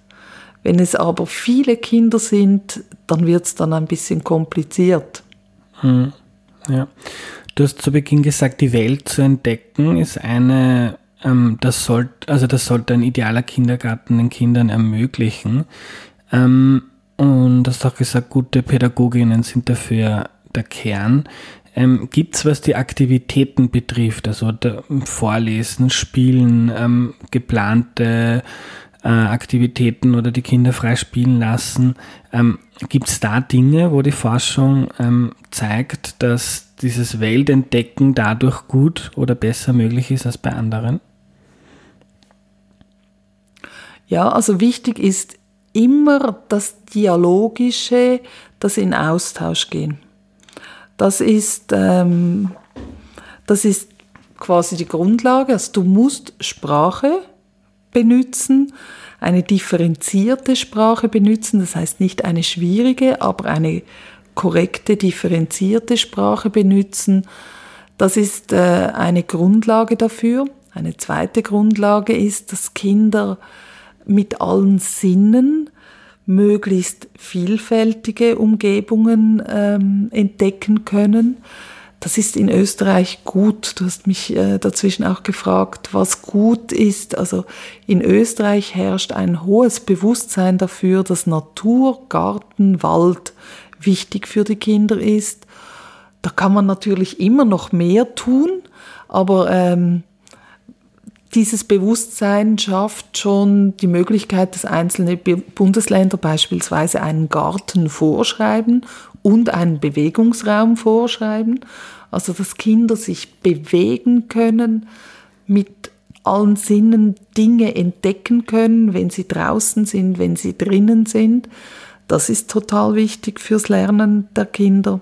Wenn es aber viele Kinder sind, dann wird es dann ein bisschen kompliziert. Hm. Ja. Du hast zu Beginn gesagt, die Welt zu entdecken ist eine, ähm, das sollte, also das sollte ein idealer Kindergarten den Kindern ermöglichen. Ähm, und du hast auch gesagt, gute Pädagoginnen sind dafür der Kern. Ähm, Gibt es, was die Aktivitäten betrifft, also Vorlesen, Spielen, ähm, geplante äh, Aktivitäten oder die Kinder frei spielen lassen. Ähm, Gibt es da Dinge, wo die Forschung ähm, zeigt, dass dieses Weltentdecken dadurch gut oder besser möglich ist als bei anderen? Ja, also wichtig ist immer das Dialogische, das in Austausch gehen. Das ist, ähm, das ist quasi die Grundlage. Also du musst Sprache benutzen, eine differenzierte Sprache benutzen, das heißt nicht eine schwierige, aber eine korrekte, differenzierte Sprache benutzen. Das ist äh, eine Grundlage dafür. Eine zweite Grundlage ist, dass Kinder mit allen Sinnen möglichst vielfältige Umgebungen ähm, entdecken können. Das ist in Österreich gut. Du hast mich äh, dazwischen auch gefragt, was gut ist. Also in Österreich herrscht ein hohes Bewusstsein dafür, dass Natur, Garten, Wald wichtig für die Kinder ist. Da kann man natürlich immer noch mehr tun, aber ähm, dieses Bewusstsein schafft schon die Möglichkeit, dass einzelne Bundesländer beispielsweise einen Garten vorschreiben und einen Bewegungsraum vorschreiben. Also dass Kinder sich bewegen können, mit allen Sinnen Dinge entdecken können, wenn sie draußen sind, wenn sie drinnen sind. Das ist total wichtig fürs Lernen der Kinder,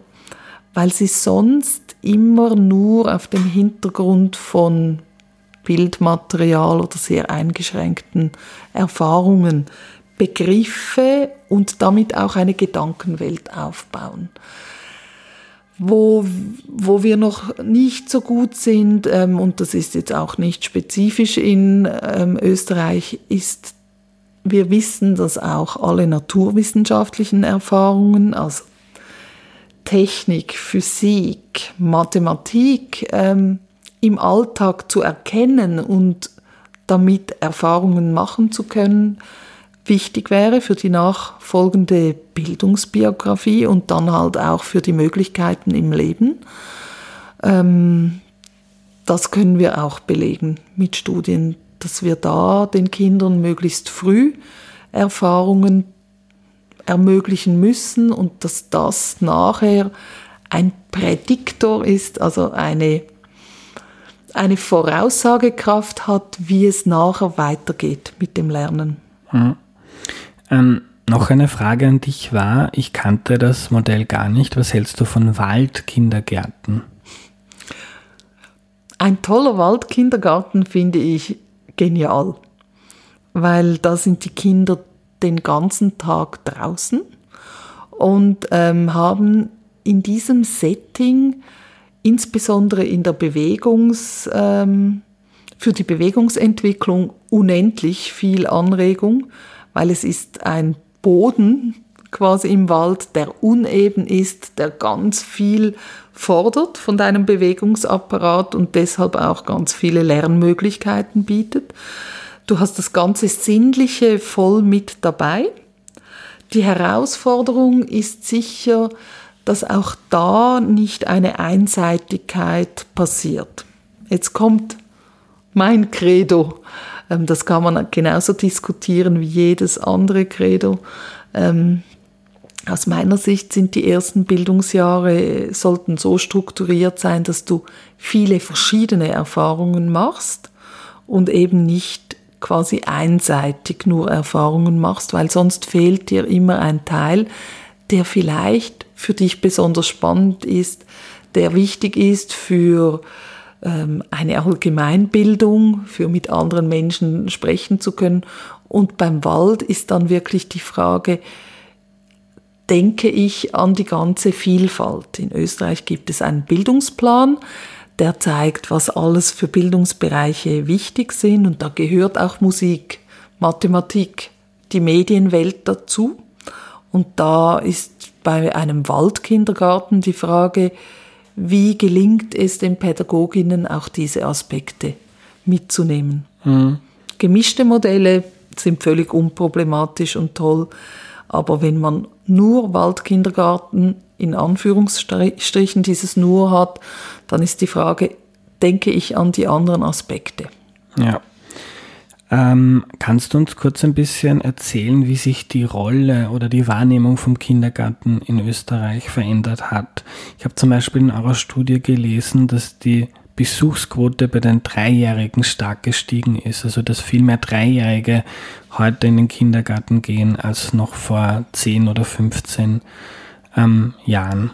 weil sie sonst immer nur auf dem Hintergrund von Bildmaterial oder sehr eingeschränkten Erfahrungen Begriffe und damit auch eine Gedankenwelt aufbauen. Wo, wo wir noch nicht so gut sind, ähm, und das ist jetzt auch nicht spezifisch in ähm, Österreich, ist, wir wissen, dass auch alle naturwissenschaftlichen Erfahrungen, also Technik, Physik, Mathematik, ähm, im Alltag zu erkennen und damit Erfahrungen machen zu können, wichtig wäre für die nachfolgende Bildungsbiografie und dann halt auch für die Möglichkeiten im Leben. Ähm, das können wir auch belegen mit Studien, dass wir da den Kindern möglichst früh Erfahrungen ermöglichen müssen und dass das nachher ein Prädiktor ist, also eine, eine Voraussagekraft hat, wie es nachher weitergeht mit dem Lernen. Mhm. Ähm, noch eine Frage an dich war, ich kannte das Modell gar nicht. Was hältst du von Waldkindergärten? Ein toller Waldkindergarten finde ich genial, weil da sind die Kinder den ganzen Tag draußen und ähm, haben in diesem Setting, insbesondere in der Bewegungs, ähm, für die Bewegungsentwicklung unendlich viel Anregung weil es ist ein Boden quasi im Wald, der uneben ist, der ganz viel fordert von deinem Bewegungsapparat und deshalb auch ganz viele Lernmöglichkeiten bietet. Du hast das ganze Sinnliche voll mit dabei. Die Herausforderung ist sicher, dass auch da nicht eine Einseitigkeit passiert. Jetzt kommt mein Credo. Ähm, das kann man genauso diskutieren wie jedes andere Credo. Ähm, aus meiner Sicht sind die ersten Bildungsjahre, sollten so strukturiert sein, dass du viele verschiedene Erfahrungen machst und eben nicht quasi einseitig nur Erfahrungen machst, weil sonst fehlt dir immer ein Teil, der vielleicht für dich besonders spannend ist, der wichtig ist für ähm, eine Allgemeinbildung, für mit anderen Menschen sprechen zu können. Und beim Wald ist dann wirklich die Frage, denke ich an die ganze Vielfalt. In Österreich gibt es einen Bildungsplan, der zeigt, was alles für Bildungsbereiche wichtig sind und da gehört auch Musik, Mathematik, die Medienwelt dazu. Und da ist bei einem Waldkindergarten die Frage, wie gelingt es den Pädagoginnen auch diese Aspekte mitzunehmen. Mhm. Gemischte Modelle sind völlig unproblematisch und toll, aber wenn man nur Waldkindergarten in Anführungsstrichen dieses nur hat, dann ist die Frage, denke ich an die anderen Aspekte. Ja. Ähm, kannst du uns kurz ein bisschen erzählen, wie sich die Rolle oder die Wahrnehmung vom Kindergarten in Österreich verändert hat? Ich habe zum Beispiel in eurer Studie gelesen, dass die Besuchsquote bei den Dreijährigen stark gestiegen ist. Also dass viel mehr Dreijährige heute in den Kindergarten gehen als noch vor 10 oder 15 ähm, Jahren.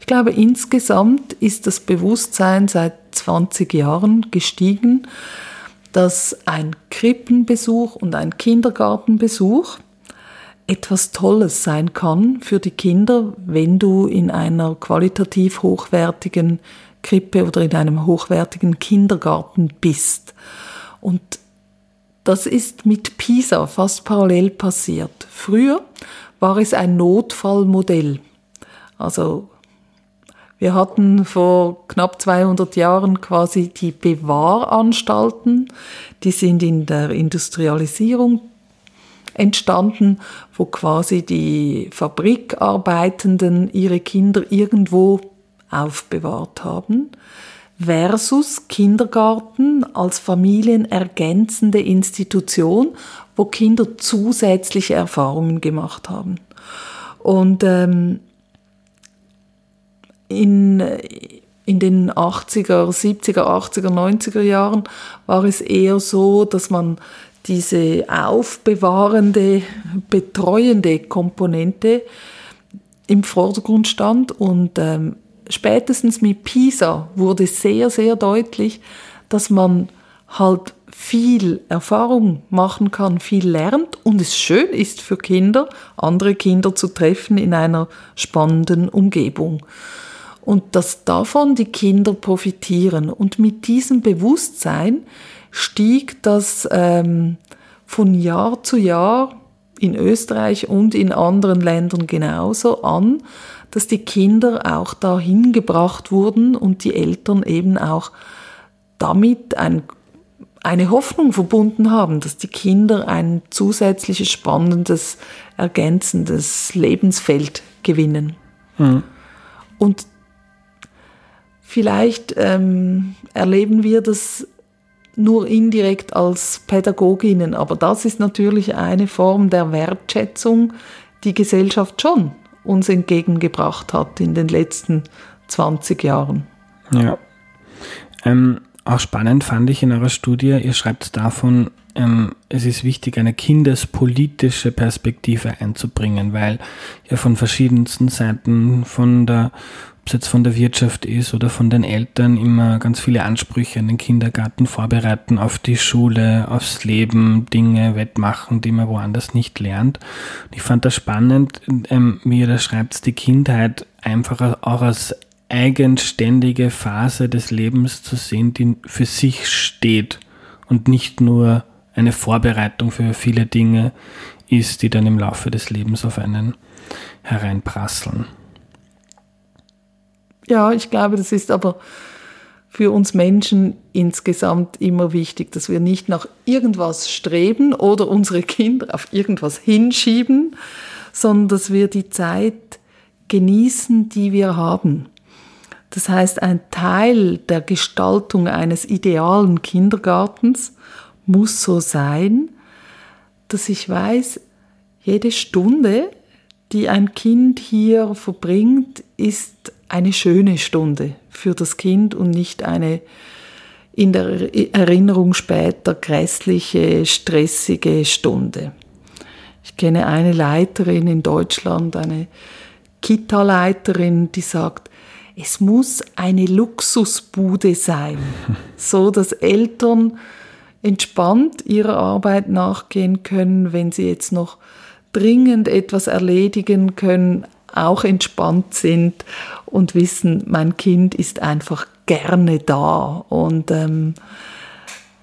Ich glaube, insgesamt ist das Bewusstsein seit 20 Jahren gestiegen, dass ein Krippenbesuch und ein Kindergartenbesuch etwas Tolles sein kann für die Kinder, wenn du in einer qualitativ hochwertigen Krippe oder in einem hochwertigen Kindergarten bist. Und das ist mit PISA fast parallel passiert. Früher war es ein Notfallmodell. Also wir hatten vor knapp 200 Jahren quasi die Bewahranstalten, die sind in der Industrialisierung entstanden, wo quasi die Fabrikarbeitenden ihre Kinder irgendwo aufbewahrt haben, versus Kindergarten als familienergänzende Institution, wo Kinder zusätzliche Erfahrungen gemacht haben. Und ähm, in, in den 80er, 70er, 80er, 90er Jahren war es eher so, dass man diese aufbewahrende, betreuende Komponente im Vordergrund stand und ähm, spätestens mit PISA wurde sehr, sehr deutlich, dass man halt viel Erfahrung machen kann, viel lernt und es schön ist für Kinder, andere Kinder zu treffen in einer spannenden Umgebung und dass davon die Kinder profitieren. Und mit diesem Bewusstsein stieg das ähm, von Jahr zu Jahr in Österreich und in anderen Ländern genauso an, dass die Kinder auch dahin gebracht wurden und die Eltern eben auch damit ein, eine Hoffnung verbunden haben, dass die Kinder ein zusätzliches, spannendes, ergänzendes Lebensfeld gewinnen. Mhm. Und Vielleicht ähm, erleben wir das nur indirekt als Pädagoginnen, aber das ist natürlich eine Form der Wertschätzung, die Gesellschaft schon uns entgegengebracht hat in den letzten 20 Jahren. Ja. Ähm, auch spannend fand ich in eurer Studie, ihr schreibt davon, ähm, es ist wichtig, eine kindespolitische Perspektive einzubringen, weil ja von verschiedensten Seiten, von der jetzt von der Wirtschaft ist oder von den Eltern, immer ganz viele Ansprüche an den Kindergarten vorbereiten, auf die Schule, aufs Leben, Dinge wettmachen, die man woanders nicht lernt. Ich fand das spannend, ähm, wie ihr da schreibt, die Kindheit einfach auch als eigenständige Phase des Lebens zu sehen, die für sich steht und nicht nur eine Vorbereitung für viele Dinge ist, die dann im Laufe des Lebens auf einen hereinprasseln. Ja, ich glaube, das ist aber für uns Menschen insgesamt immer wichtig, dass wir nicht nach irgendwas streben oder unsere Kinder auf irgendwas hinschieben, sondern dass wir die Zeit genießen, die wir haben. Das heißt, ein Teil der Gestaltung eines idealen Kindergartens muss so sein, dass ich weiß, jede Stunde, die ein Kind hier verbringt, ist eine schöne Stunde für das Kind und nicht eine in der Erinnerung später grässliche, stressige Stunde. Ich kenne eine Leiterin in Deutschland, eine Kita-Leiterin, die sagt, es muss eine Luxusbude sein, so dass Eltern entspannt ihrer Arbeit nachgehen können, wenn sie jetzt noch dringend etwas erledigen können, auch entspannt sind und wissen, mein Kind ist einfach gerne da und ähm,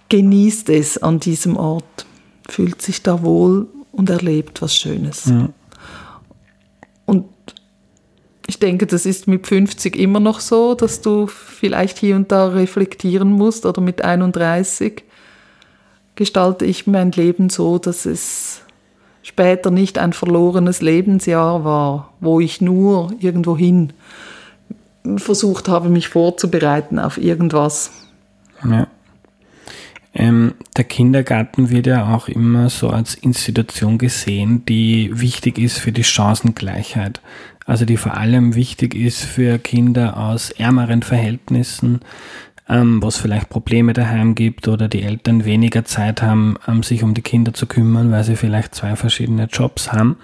genießt es an diesem Ort, fühlt sich da wohl und erlebt was Schönes. Ja. Und ich denke, das ist mit 50 immer noch so, dass du vielleicht hier und da reflektieren musst oder mit 31 gestalte ich mein Leben so, dass es später nicht ein verlorenes Lebensjahr war, wo ich nur irgendwohin versucht habe, mich vorzubereiten auf irgendwas. Ja. Ähm, der Kindergarten wird ja auch immer so als Institution gesehen, die wichtig ist für die Chancengleichheit. Also die vor allem wichtig ist für Kinder aus ärmeren Verhältnissen, ähm, was vielleicht Probleme daheim gibt oder die Eltern weniger Zeit haben, ähm, sich um die Kinder zu kümmern, weil sie vielleicht zwei verschiedene Jobs haben.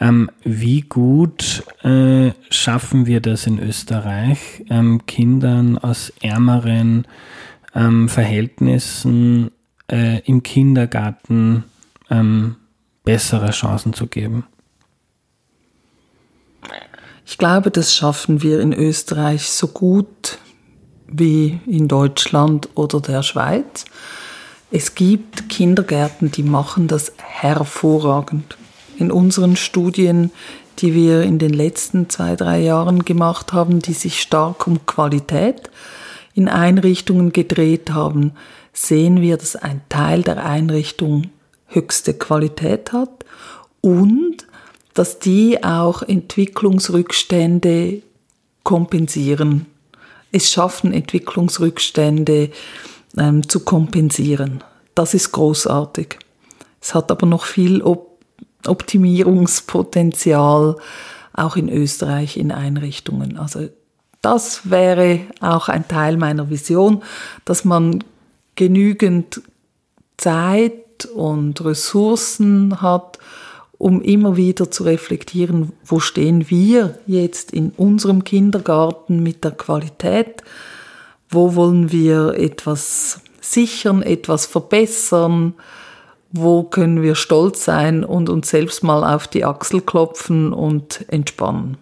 Ähm, wie gut äh, schaffen wir das in Österreich, ähm, Kindern aus ärmeren ähm, Verhältnissen äh, im Kindergarten ähm, bessere Chancen zu geben? Ich glaube, das schaffen wir in Österreich so gut wie in Deutschland oder der Schweiz. Es gibt Kindergärten, die machen das hervorragend. In unseren Studien, die wir in den letzten zwei, drei Jahren gemacht haben, die sich stark um Qualität in Einrichtungen gedreht haben, sehen wir, dass ein Teil der Einrichtung höchste Qualität hat und dass die auch Entwicklungsrückstände kompensieren es schaffen, Entwicklungsrückstände ähm, zu kompensieren. Das ist großartig. Es hat aber noch viel Op Optimierungspotenzial, auch in Österreich in Einrichtungen. Also das wäre auch ein Teil meiner Vision, dass man genügend Zeit und Ressourcen hat, um immer wieder zu reflektieren, wo stehen wir jetzt in unserem Kindergarten mit der Qualität, wo wollen wir etwas sichern, etwas verbessern, wo können wir stolz sein und uns selbst mal auf die Achsel klopfen und entspannen.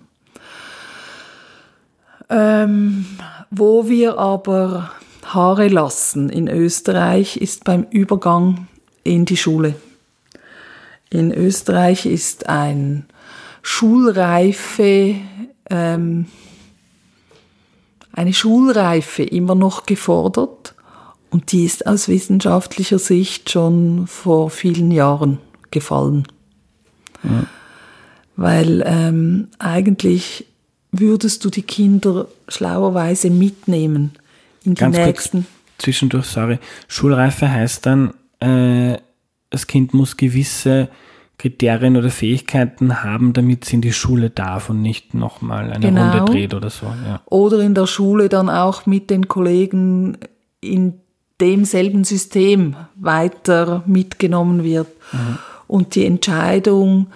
Ähm, wo wir aber Haare lassen in Österreich ist beim Übergang in die Schule. In Österreich ist ein Schulreife, ähm, eine Schulreife immer noch gefordert und die ist aus wissenschaftlicher Sicht schon vor vielen Jahren gefallen. Ja. Weil ähm, eigentlich würdest du die Kinder schlauerweise mitnehmen in die Ganz nächsten. Kurz zwischendurch, sorry. Schulreife heißt dann, äh, das Kind muss gewisse Kriterien oder Fähigkeiten haben, damit es in die Schule darf und nicht nochmal eine genau. Runde dreht oder so. Ja. Oder in der Schule dann auch mit den Kollegen in demselben System weiter mitgenommen wird. Mhm. Und die Entscheidung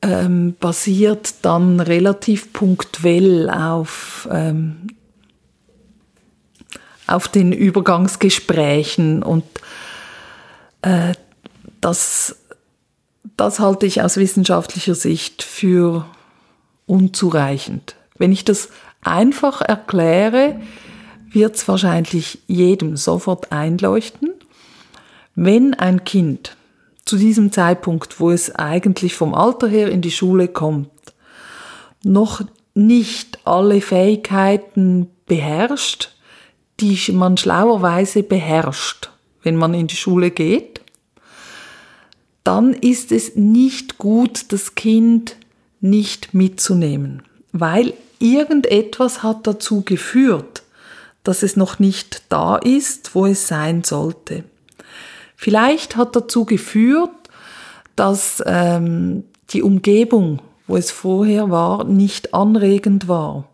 ähm, basiert dann relativ punktuell auf, ähm, auf den Übergangsgesprächen und äh, das, das halte ich aus wissenschaftlicher Sicht für unzureichend. Wenn ich das einfach erkläre, wird es wahrscheinlich jedem sofort einleuchten. Wenn ein Kind zu diesem Zeitpunkt, wo es eigentlich vom Alter her in die Schule kommt, noch nicht alle Fähigkeiten beherrscht, die man schlauerweise beherrscht, wenn man in die Schule geht, dann ist es nicht gut, das Kind nicht mitzunehmen, weil irgendetwas hat dazu geführt, dass es noch nicht da ist, wo es sein sollte. Vielleicht hat dazu geführt, dass ähm, die Umgebung, wo es vorher war, nicht anregend war,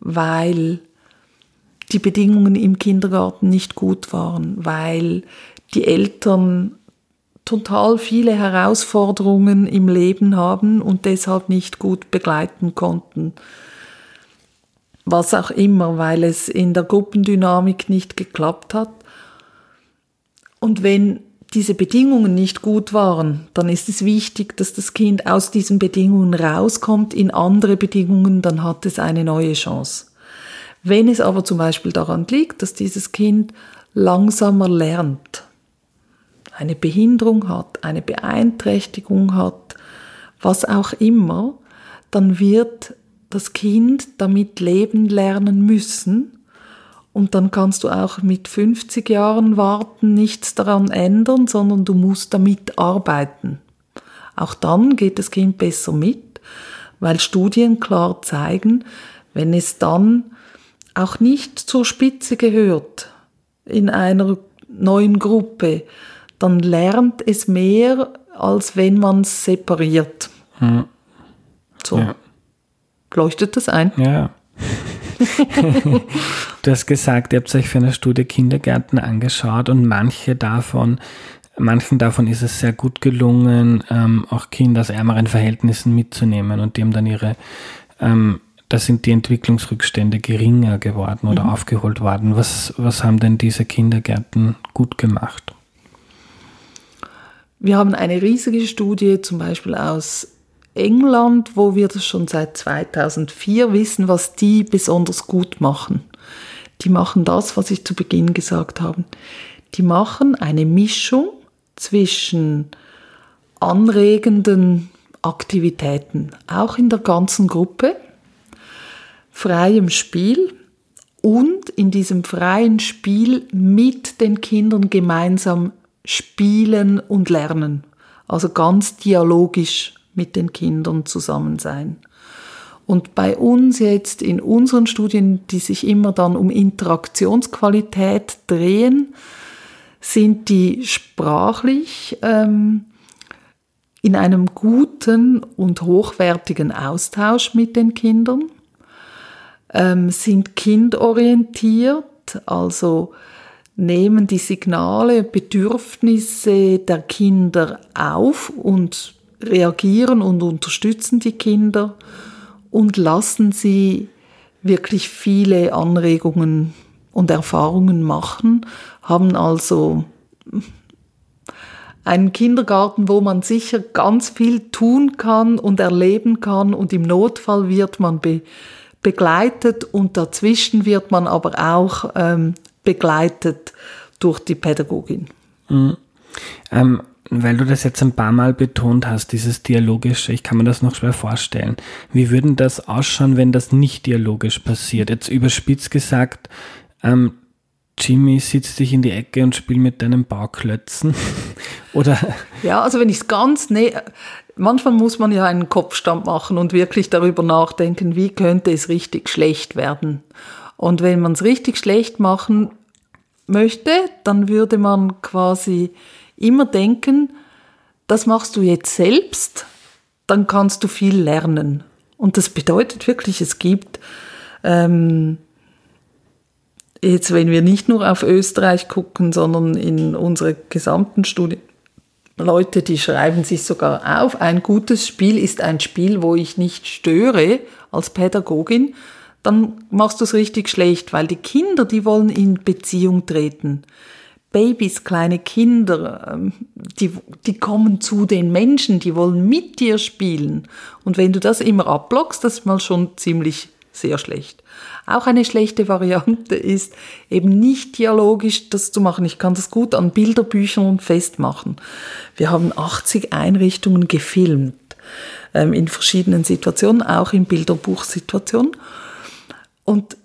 weil die Bedingungen im Kindergarten nicht gut waren, weil die Eltern total viele Herausforderungen im Leben haben und deshalb nicht gut begleiten konnten. Was auch immer, weil es in der Gruppendynamik nicht geklappt hat. Und wenn diese Bedingungen nicht gut waren, dann ist es wichtig, dass das Kind aus diesen Bedingungen rauskommt in andere Bedingungen, dann hat es eine neue Chance. Wenn es aber zum Beispiel daran liegt, dass dieses Kind langsamer lernt, eine Behinderung hat, eine Beeinträchtigung hat, was auch immer, dann wird das Kind damit leben lernen müssen und dann kannst du auch mit 50 Jahren warten, nichts daran ändern, sondern du musst damit arbeiten. Auch dann geht das Kind besser mit, weil Studien klar zeigen, wenn es dann auch nicht zur Spitze gehört in einer neuen Gruppe, dann lernt es mehr, als wenn man es separiert. Hm. So. Ja. Leuchtet das ein? Ja. du hast gesagt, ihr habt euch für eine Studie Kindergärten angeschaut und manche davon, manchen davon ist es sehr gut gelungen, ähm, auch Kinder aus ärmeren Verhältnissen mitzunehmen und die haben dann ihre, ähm, da sind die Entwicklungsrückstände geringer geworden oder mhm. aufgeholt worden. Was, was haben denn diese Kindergärten gut gemacht? Wir haben eine riesige Studie zum Beispiel aus England, wo wir das schon seit 2004 wissen, was die besonders gut machen. Die machen das, was ich zu Beginn gesagt habe. Die machen eine Mischung zwischen anregenden Aktivitäten, auch in der ganzen Gruppe, freiem Spiel und in diesem freien Spiel mit den Kindern gemeinsam spielen und lernen. Also ganz dialogisch mit den Kindern zusammen sein. Und bei uns jetzt in unseren Studien, die sich immer dann um Interaktionsqualität drehen, sind die sprachlich ähm, in einem guten und hochwertigen Austausch mit den Kindern, ähm, sind kindorientiert, also nehmen die Signale, Bedürfnisse der Kinder auf und reagieren und unterstützen die Kinder und lassen sie wirklich viele Anregungen und Erfahrungen machen, haben also einen Kindergarten, wo man sicher ganz viel tun kann und erleben kann und im Notfall wird man be begleitet und dazwischen wird man aber auch ähm, begleitet durch die Pädagogin. Mhm. Ähm, weil du das jetzt ein paar Mal betont hast, dieses Dialogische, ich kann mir das noch schwer vorstellen. Wie würden das ausschauen, wenn das nicht dialogisch passiert? Jetzt überspitzt gesagt, ähm, Jimmy sitzt dich in die Ecke und spielt mit deinen Bauklötzen? Oder? Ja, also wenn ich es ganz ne manchmal muss man ja einen Kopfstand machen und wirklich darüber nachdenken, wie könnte es richtig schlecht werden. Und wenn man es richtig schlecht machen möchte, dann würde man quasi immer denken, das machst du jetzt selbst, dann kannst du viel lernen. Und das bedeutet wirklich, es gibt, ähm, jetzt wenn wir nicht nur auf Österreich gucken, sondern in unsere gesamten Studien, Leute, die schreiben sich sogar auf, ein gutes Spiel ist ein Spiel, wo ich nicht störe als Pädagogin, dann machst du es richtig schlecht, weil die Kinder, die wollen in Beziehung treten. Babys, kleine Kinder, ähm, die, die kommen zu den Menschen, die wollen mit dir spielen. Und wenn du das immer abblockst, das ist mal schon ziemlich sehr schlecht. Auch eine schlechte Variante ist eben nicht dialogisch das zu machen. Ich kann das gut an Bilderbüchern festmachen. Wir haben 80 Einrichtungen gefilmt ähm, in verschiedenen Situationen, auch in Bilderbuchsituationen. Und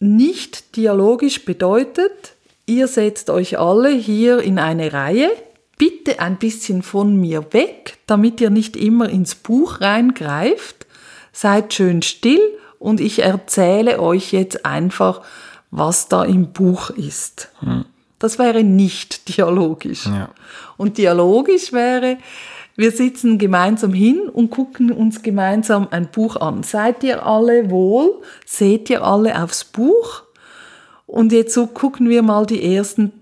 nicht dialogisch bedeutet, ihr setzt euch alle hier in eine Reihe, bitte ein bisschen von mir weg, damit ihr nicht immer ins Buch reingreift, seid schön still und ich erzähle euch jetzt einfach, was da im Buch ist. Hm. Das wäre nicht dialogisch. Ja. Und dialogisch wäre, wir sitzen gemeinsam hin und gucken uns gemeinsam ein Buch an. Seid ihr alle wohl? Seht ihr alle aufs Buch? Und jetzt so gucken wir mal die ersten,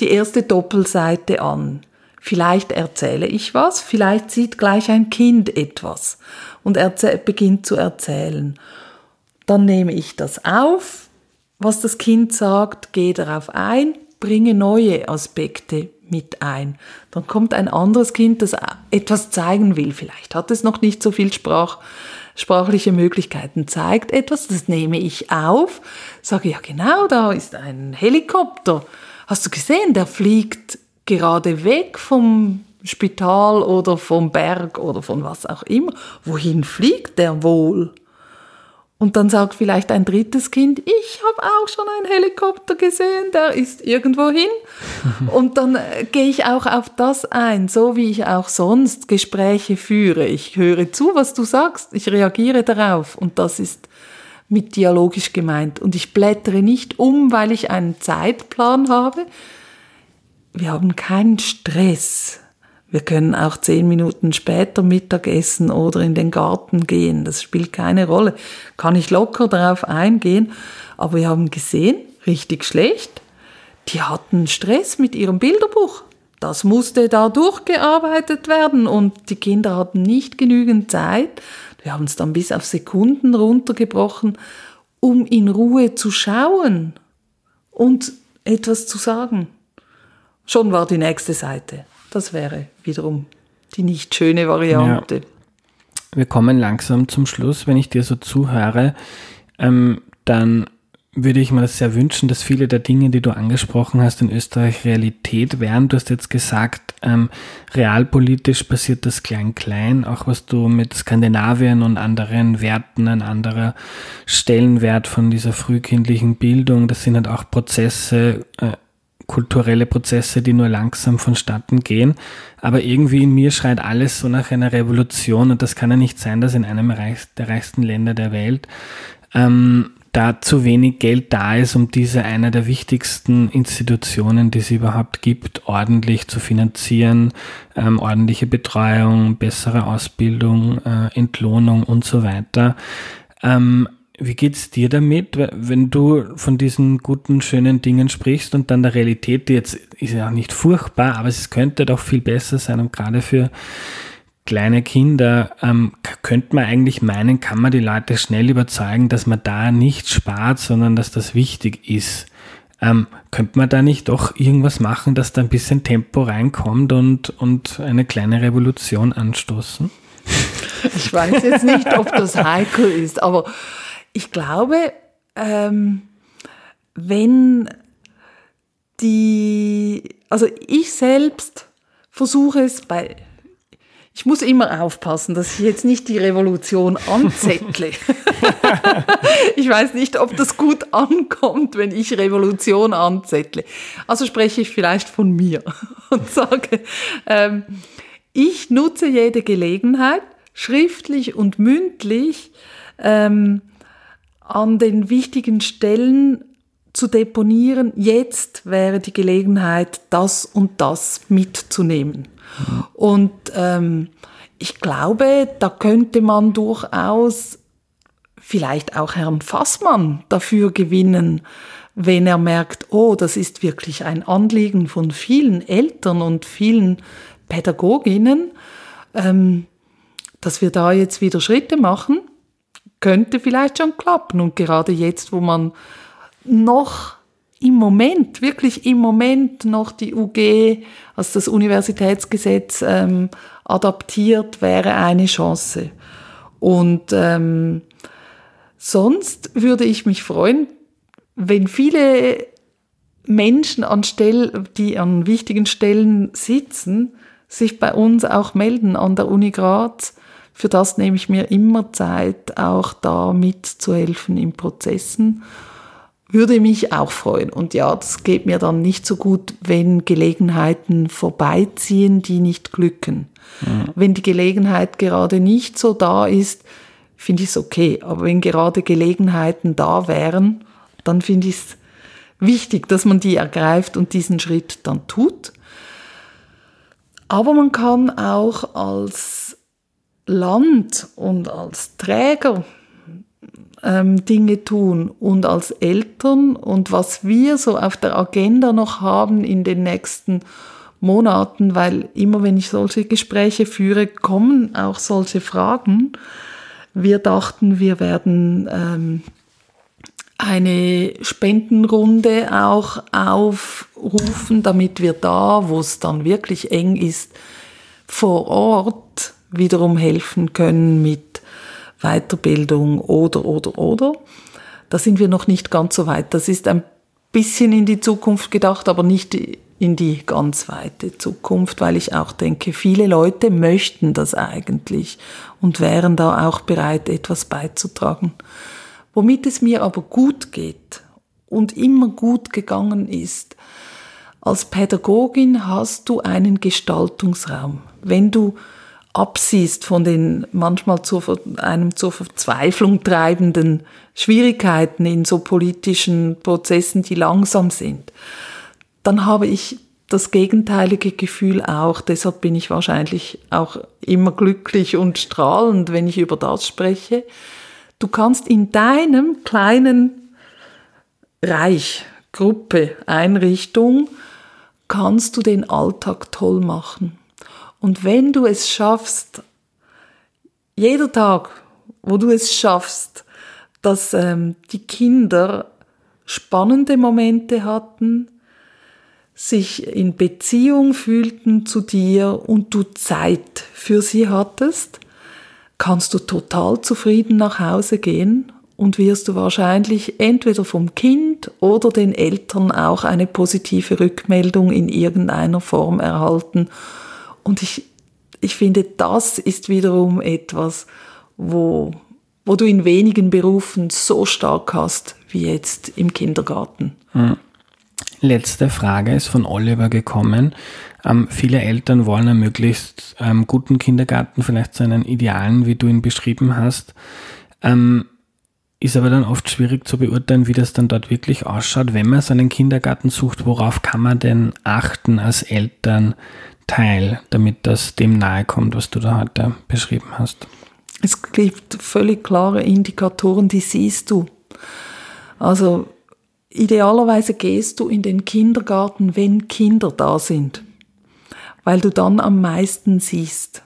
die erste Doppelseite an. Vielleicht erzähle ich was, vielleicht sieht gleich ein Kind etwas und beginnt zu erzählen. Dann nehme ich das auf, was das Kind sagt, gehe darauf ein, bringe neue Aspekte mit ein. Dann kommt ein anderes Kind, das etwas zeigen will. Vielleicht hat es noch nicht so viel Sprach, sprachliche Möglichkeiten, zeigt etwas, das nehme ich auf, sage, ja genau, da ist ein Helikopter. Hast du gesehen, der fliegt gerade weg vom Spital oder vom Berg oder von was auch immer. Wohin fliegt der wohl? Und dann sagt vielleicht ein drittes Kind, ich habe auch schon einen Helikopter gesehen, der ist irgendwo hin. Und dann äh, gehe ich auch auf das ein, so wie ich auch sonst Gespräche führe. Ich höre zu, was du sagst, ich reagiere darauf und das ist mit dialogisch gemeint. Und ich blättere nicht um, weil ich einen Zeitplan habe. Wir haben keinen Stress. Wir können auch zehn Minuten später Mittag essen oder in den Garten gehen. Das spielt keine Rolle. Kann ich locker darauf eingehen. Aber wir haben gesehen, richtig schlecht, die hatten Stress mit ihrem Bilderbuch. Das musste da durchgearbeitet werden und die Kinder hatten nicht genügend Zeit. Wir haben es dann bis auf Sekunden runtergebrochen, um in Ruhe zu schauen und etwas zu sagen. Schon war die nächste Seite. Das wäre wiederum die nicht schöne Variante. Ja. Wir kommen langsam zum Schluss. Wenn ich dir so zuhöre, ähm, dann würde ich mir das sehr wünschen, dass viele der Dinge, die du angesprochen hast, in Österreich Realität wären. Du hast jetzt gesagt, ähm, realpolitisch passiert das klein-klein, auch was du mit Skandinavien und anderen Werten, ein anderer Stellenwert von dieser frühkindlichen Bildung, das sind halt auch Prozesse, äh, kulturelle Prozesse, die nur langsam vonstatten gehen. Aber irgendwie in mir schreit alles so nach einer Revolution und das kann ja nicht sein, dass in einem der reichsten Länder der Welt ähm, da zu wenig Geld da ist, um diese einer der wichtigsten Institutionen, die es überhaupt gibt, ordentlich zu finanzieren, ähm, ordentliche Betreuung, bessere Ausbildung, äh, Entlohnung und so weiter. Ähm, wie geht's dir damit, wenn du von diesen guten, schönen Dingen sprichst und dann der Realität, die jetzt ist ja auch nicht furchtbar, aber es könnte doch viel besser sein und gerade für kleine Kinder ähm, könnte man eigentlich meinen, kann man die Leute schnell überzeugen, dass man da nicht spart, sondern dass das wichtig ist. Ähm, könnte man da nicht doch irgendwas machen, dass da ein bisschen Tempo reinkommt und, und eine kleine Revolution anstoßen? Ich weiß jetzt nicht, ob das heikel ist, aber ich glaube, ähm, wenn die, also ich selbst versuche es bei, ich muss immer aufpassen, dass ich jetzt nicht die Revolution anzettle. ich weiß nicht, ob das gut ankommt, wenn ich Revolution anzettle. Also spreche ich vielleicht von mir und sage, ähm, ich nutze jede Gelegenheit, schriftlich und mündlich, ähm, an den wichtigen Stellen zu deponieren, jetzt wäre die Gelegenheit, das und das mitzunehmen. Und ähm, ich glaube, da könnte man durchaus vielleicht auch Herrn Fassmann dafür gewinnen, wenn er merkt, oh, das ist wirklich ein Anliegen von vielen Eltern und vielen Pädagoginnen, ähm, dass wir da jetzt wieder Schritte machen könnte vielleicht schon klappen. Und gerade jetzt, wo man noch im Moment, wirklich im Moment noch die UG, also das Universitätsgesetz ähm, adaptiert, wäre eine Chance. Und ähm, sonst würde ich mich freuen, wenn viele Menschen an Stell, die an wichtigen Stellen sitzen, sich bei uns auch melden an der Uni Graz für das nehme ich mir immer Zeit, auch da mitzuhelfen in Prozessen. würde mich auch freuen. Und ja, das geht mir dann nicht so gut, wenn Gelegenheiten vorbeiziehen, die nicht glücken. Mhm. Wenn die Gelegenheit gerade nicht so da ist, finde ich es okay. Aber wenn gerade Gelegenheiten da wären, dann finde ich es wichtig, dass man die ergreift und diesen Schritt dann tut. Aber man kann auch als Land und als Träger ähm, Dinge tun und als Eltern und was wir so auf der Agenda noch haben in den nächsten Monaten, weil immer wenn ich solche Gespräche führe, kommen auch solche Fragen. Wir dachten, wir werden ähm, eine Spendenrunde auch aufrufen, damit wir da, wo es dann wirklich eng ist, vor Ort wiederum helfen können mit Weiterbildung oder, oder, oder. Da sind wir noch nicht ganz so weit. Das ist ein bisschen in die Zukunft gedacht, aber nicht in die ganz weite Zukunft, weil ich auch denke, viele Leute möchten das eigentlich und wären da auch bereit, etwas beizutragen. Womit es mir aber gut geht und immer gut gegangen ist, als Pädagogin hast du einen Gestaltungsraum. Wenn du absiehst von den manchmal zu, einem zur Verzweiflung treibenden Schwierigkeiten in so politischen Prozessen, die langsam sind, dann habe ich das gegenteilige Gefühl auch. Deshalb bin ich wahrscheinlich auch immer glücklich und strahlend, wenn ich über das spreche. Du kannst in deinem kleinen Reich, Gruppe, Einrichtung, kannst du den Alltag toll machen. Und wenn du es schaffst, jeder Tag, wo du es schaffst, dass ähm, die Kinder spannende Momente hatten, sich in Beziehung fühlten zu dir und du Zeit für sie hattest, kannst du total zufrieden nach Hause gehen und wirst du wahrscheinlich entweder vom Kind oder den Eltern auch eine positive Rückmeldung in irgendeiner Form erhalten und ich, ich finde, das ist wiederum etwas, wo, wo du in wenigen Berufen so stark hast wie jetzt im Kindergarten. Mhm. Letzte Frage ist von Oliver gekommen. Ähm, viele Eltern wollen einen möglichst ähm, guten Kindergarten, vielleicht so einen idealen, wie du ihn beschrieben hast. Ähm, ist aber dann oft schwierig zu beurteilen, wie das dann dort wirklich ausschaut. Wenn man so einen Kindergarten sucht, worauf kann man denn achten als Eltern, Teil, damit das dem nahe kommt, was du da heute beschrieben hast? Es gibt völlig klare Indikatoren, die siehst du. Also idealerweise gehst du in den Kindergarten, wenn Kinder da sind, weil du dann am meisten siehst.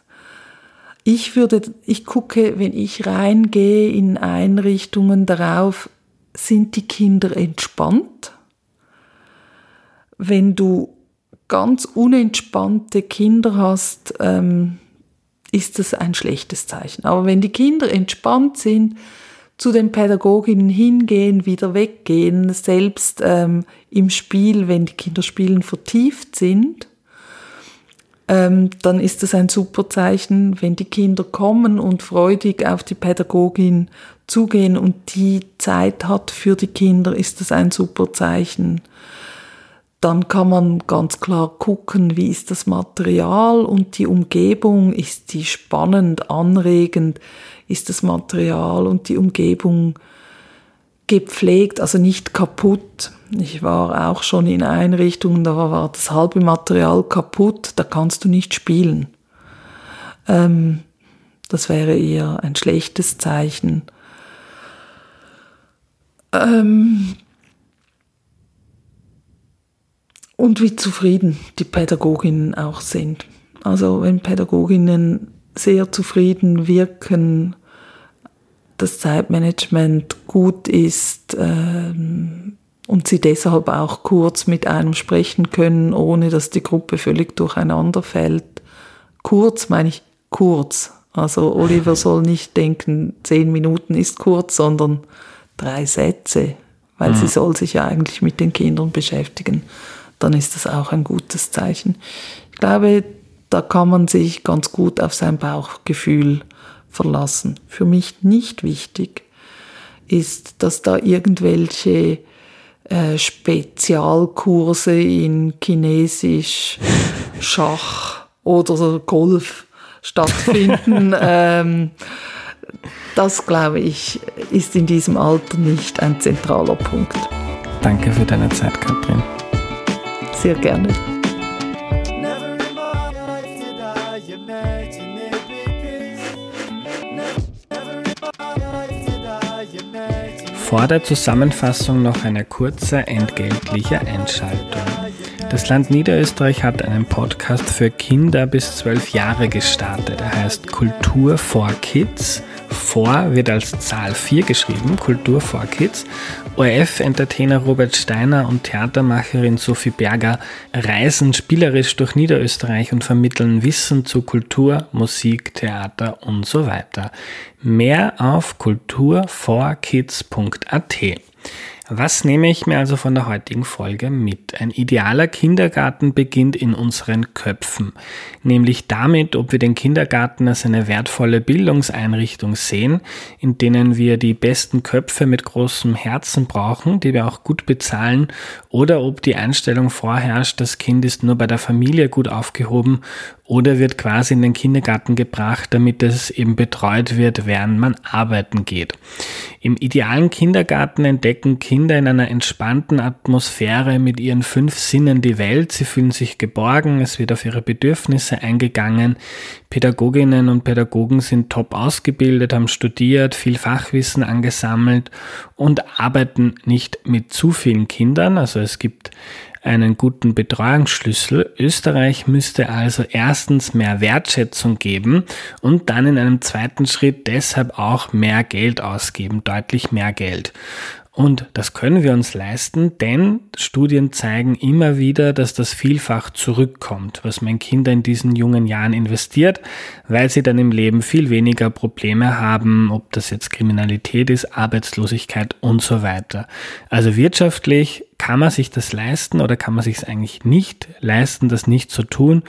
Ich würde, ich gucke, wenn ich reingehe in Einrichtungen darauf, sind die Kinder entspannt? Wenn du ganz unentspannte Kinder hast, ähm, ist das ein schlechtes Zeichen. Aber wenn die Kinder entspannt sind, zu den Pädagoginnen hingehen, wieder weggehen, selbst ähm, im Spiel, wenn die Kinder spielen, vertieft sind, ähm, dann ist das ein super Zeichen. Wenn die Kinder kommen und freudig auf die Pädagogin zugehen und die Zeit hat für die Kinder, ist das ein super Zeichen dann kann man ganz klar gucken, wie ist das Material und die Umgebung, ist die spannend, anregend, ist das Material und die Umgebung gepflegt, also nicht kaputt. Ich war auch schon in Einrichtungen, da war das halbe Material kaputt, da kannst du nicht spielen. Ähm, das wäre eher ein schlechtes Zeichen. Ähm, und wie zufrieden die Pädagoginnen auch sind. Also wenn Pädagoginnen sehr zufrieden wirken, das Zeitmanagement gut ist ähm, und sie deshalb auch kurz mit einem sprechen können, ohne dass die Gruppe völlig durcheinander fällt. Kurz meine ich kurz. Also Oliver soll nicht denken, zehn Minuten ist kurz, sondern drei Sätze, weil mhm. sie soll sich ja eigentlich mit den Kindern beschäftigen dann ist das auch ein gutes Zeichen. Ich glaube, da kann man sich ganz gut auf sein Bauchgefühl verlassen. Für mich nicht wichtig ist, dass da irgendwelche äh, Spezialkurse in Chinesisch, Schach oder Golf stattfinden. ähm, das, glaube ich, ist in diesem Alter nicht ein zentraler Punkt. Danke für deine Zeit, Katrin. Sehr gerne. Vor der Zusammenfassung noch eine kurze entgeltliche Einschaltung. Das Land Niederösterreich hat einen Podcast für Kinder bis zwölf Jahre gestartet. Er heißt Kultur for Kids. Vor wird als Zahl 4 geschrieben, Kultur for Kids. ORF-Entertainer Robert Steiner und Theatermacherin Sophie Berger reisen spielerisch durch Niederösterreich und vermitteln Wissen zu Kultur, Musik, Theater und so weiter. Mehr auf kulturforkids.at. Was nehme ich mir also von der heutigen Folge mit? Ein idealer Kindergarten beginnt in unseren Köpfen, nämlich damit, ob wir den Kindergarten als eine wertvolle Bildungseinrichtung sehen, in denen wir die besten Köpfe mit großem Herzen brauchen, die wir auch gut bezahlen, oder ob die Einstellung vorherrscht, das Kind ist nur bei der Familie gut aufgehoben oder wird quasi in den Kindergarten gebracht, damit es eben betreut wird, während man arbeiten geht. Im idealen Kindergarten entdecken Kinder in einer entspannten Atmosphäre mit ihren fünf Sinnen die Welt. Sie fühlen sich geborgen, es wird auf ihre Bedürfnisse eingegangen. Pädagoginnen und Pädagogen sind top ausgebildet, haben studiert, viel Fachwissen angesammelt und arbeiten nicht mit zu vielen Kindern. Also es gibt einen guten Betreuungsschlüssel. Österreich müsste also erstens mehr Wertschätzung geben und dann in einem zweiten Schritt deshalb auch mehr Geld ausgeben, deutlich mehr Geld. Und das können wir uns leisten, denn Studien zeigen immer wieder, dass das vielfach zurückkommt, was mein Kinder in diesen jungen Jahren investiert, weil sie dann im Leben viel weniger Probleme haben, ob das jetzt Kriminalität ist, Arbeitslosigkeit und so weiter. Also wirtschaftlich kann man sich das leisten oder kann man sich es eigentlich nicht leisten, das nicht zu tun?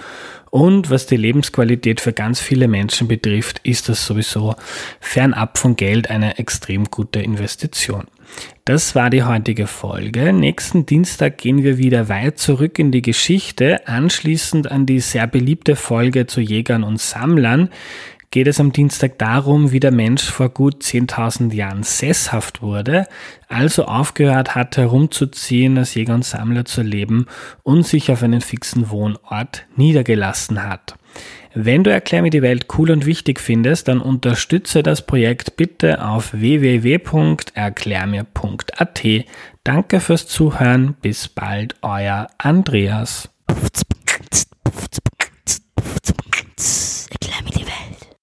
Und was die Lebensqualität für ganz viele Menschen betrifft, ist das sowieso fernab von Geld eine extrem gute Investition. Das war die heutige Folge. Nächsten Dienstag gehen wir wieder weit zurück in die Geschichte, anschließend an die sehr beliebte Folge zu Jägern und Sammlern geht es am Dienstag darum, wie der Mensch vor gut 10.000 Jahren sesshaft wurde, also aufgehört hat herumzuziehen, als Jäger und Sammler zu leben und sich auf einen fixen Wohnort niedergelassen hat. Wenn du Erklär mir die Welt cool und wichtig findest, dann unterstütze das Projekt bitte auf www.erklärmir.at. Danke fürs Zuhören, bis bald, euer Andreas.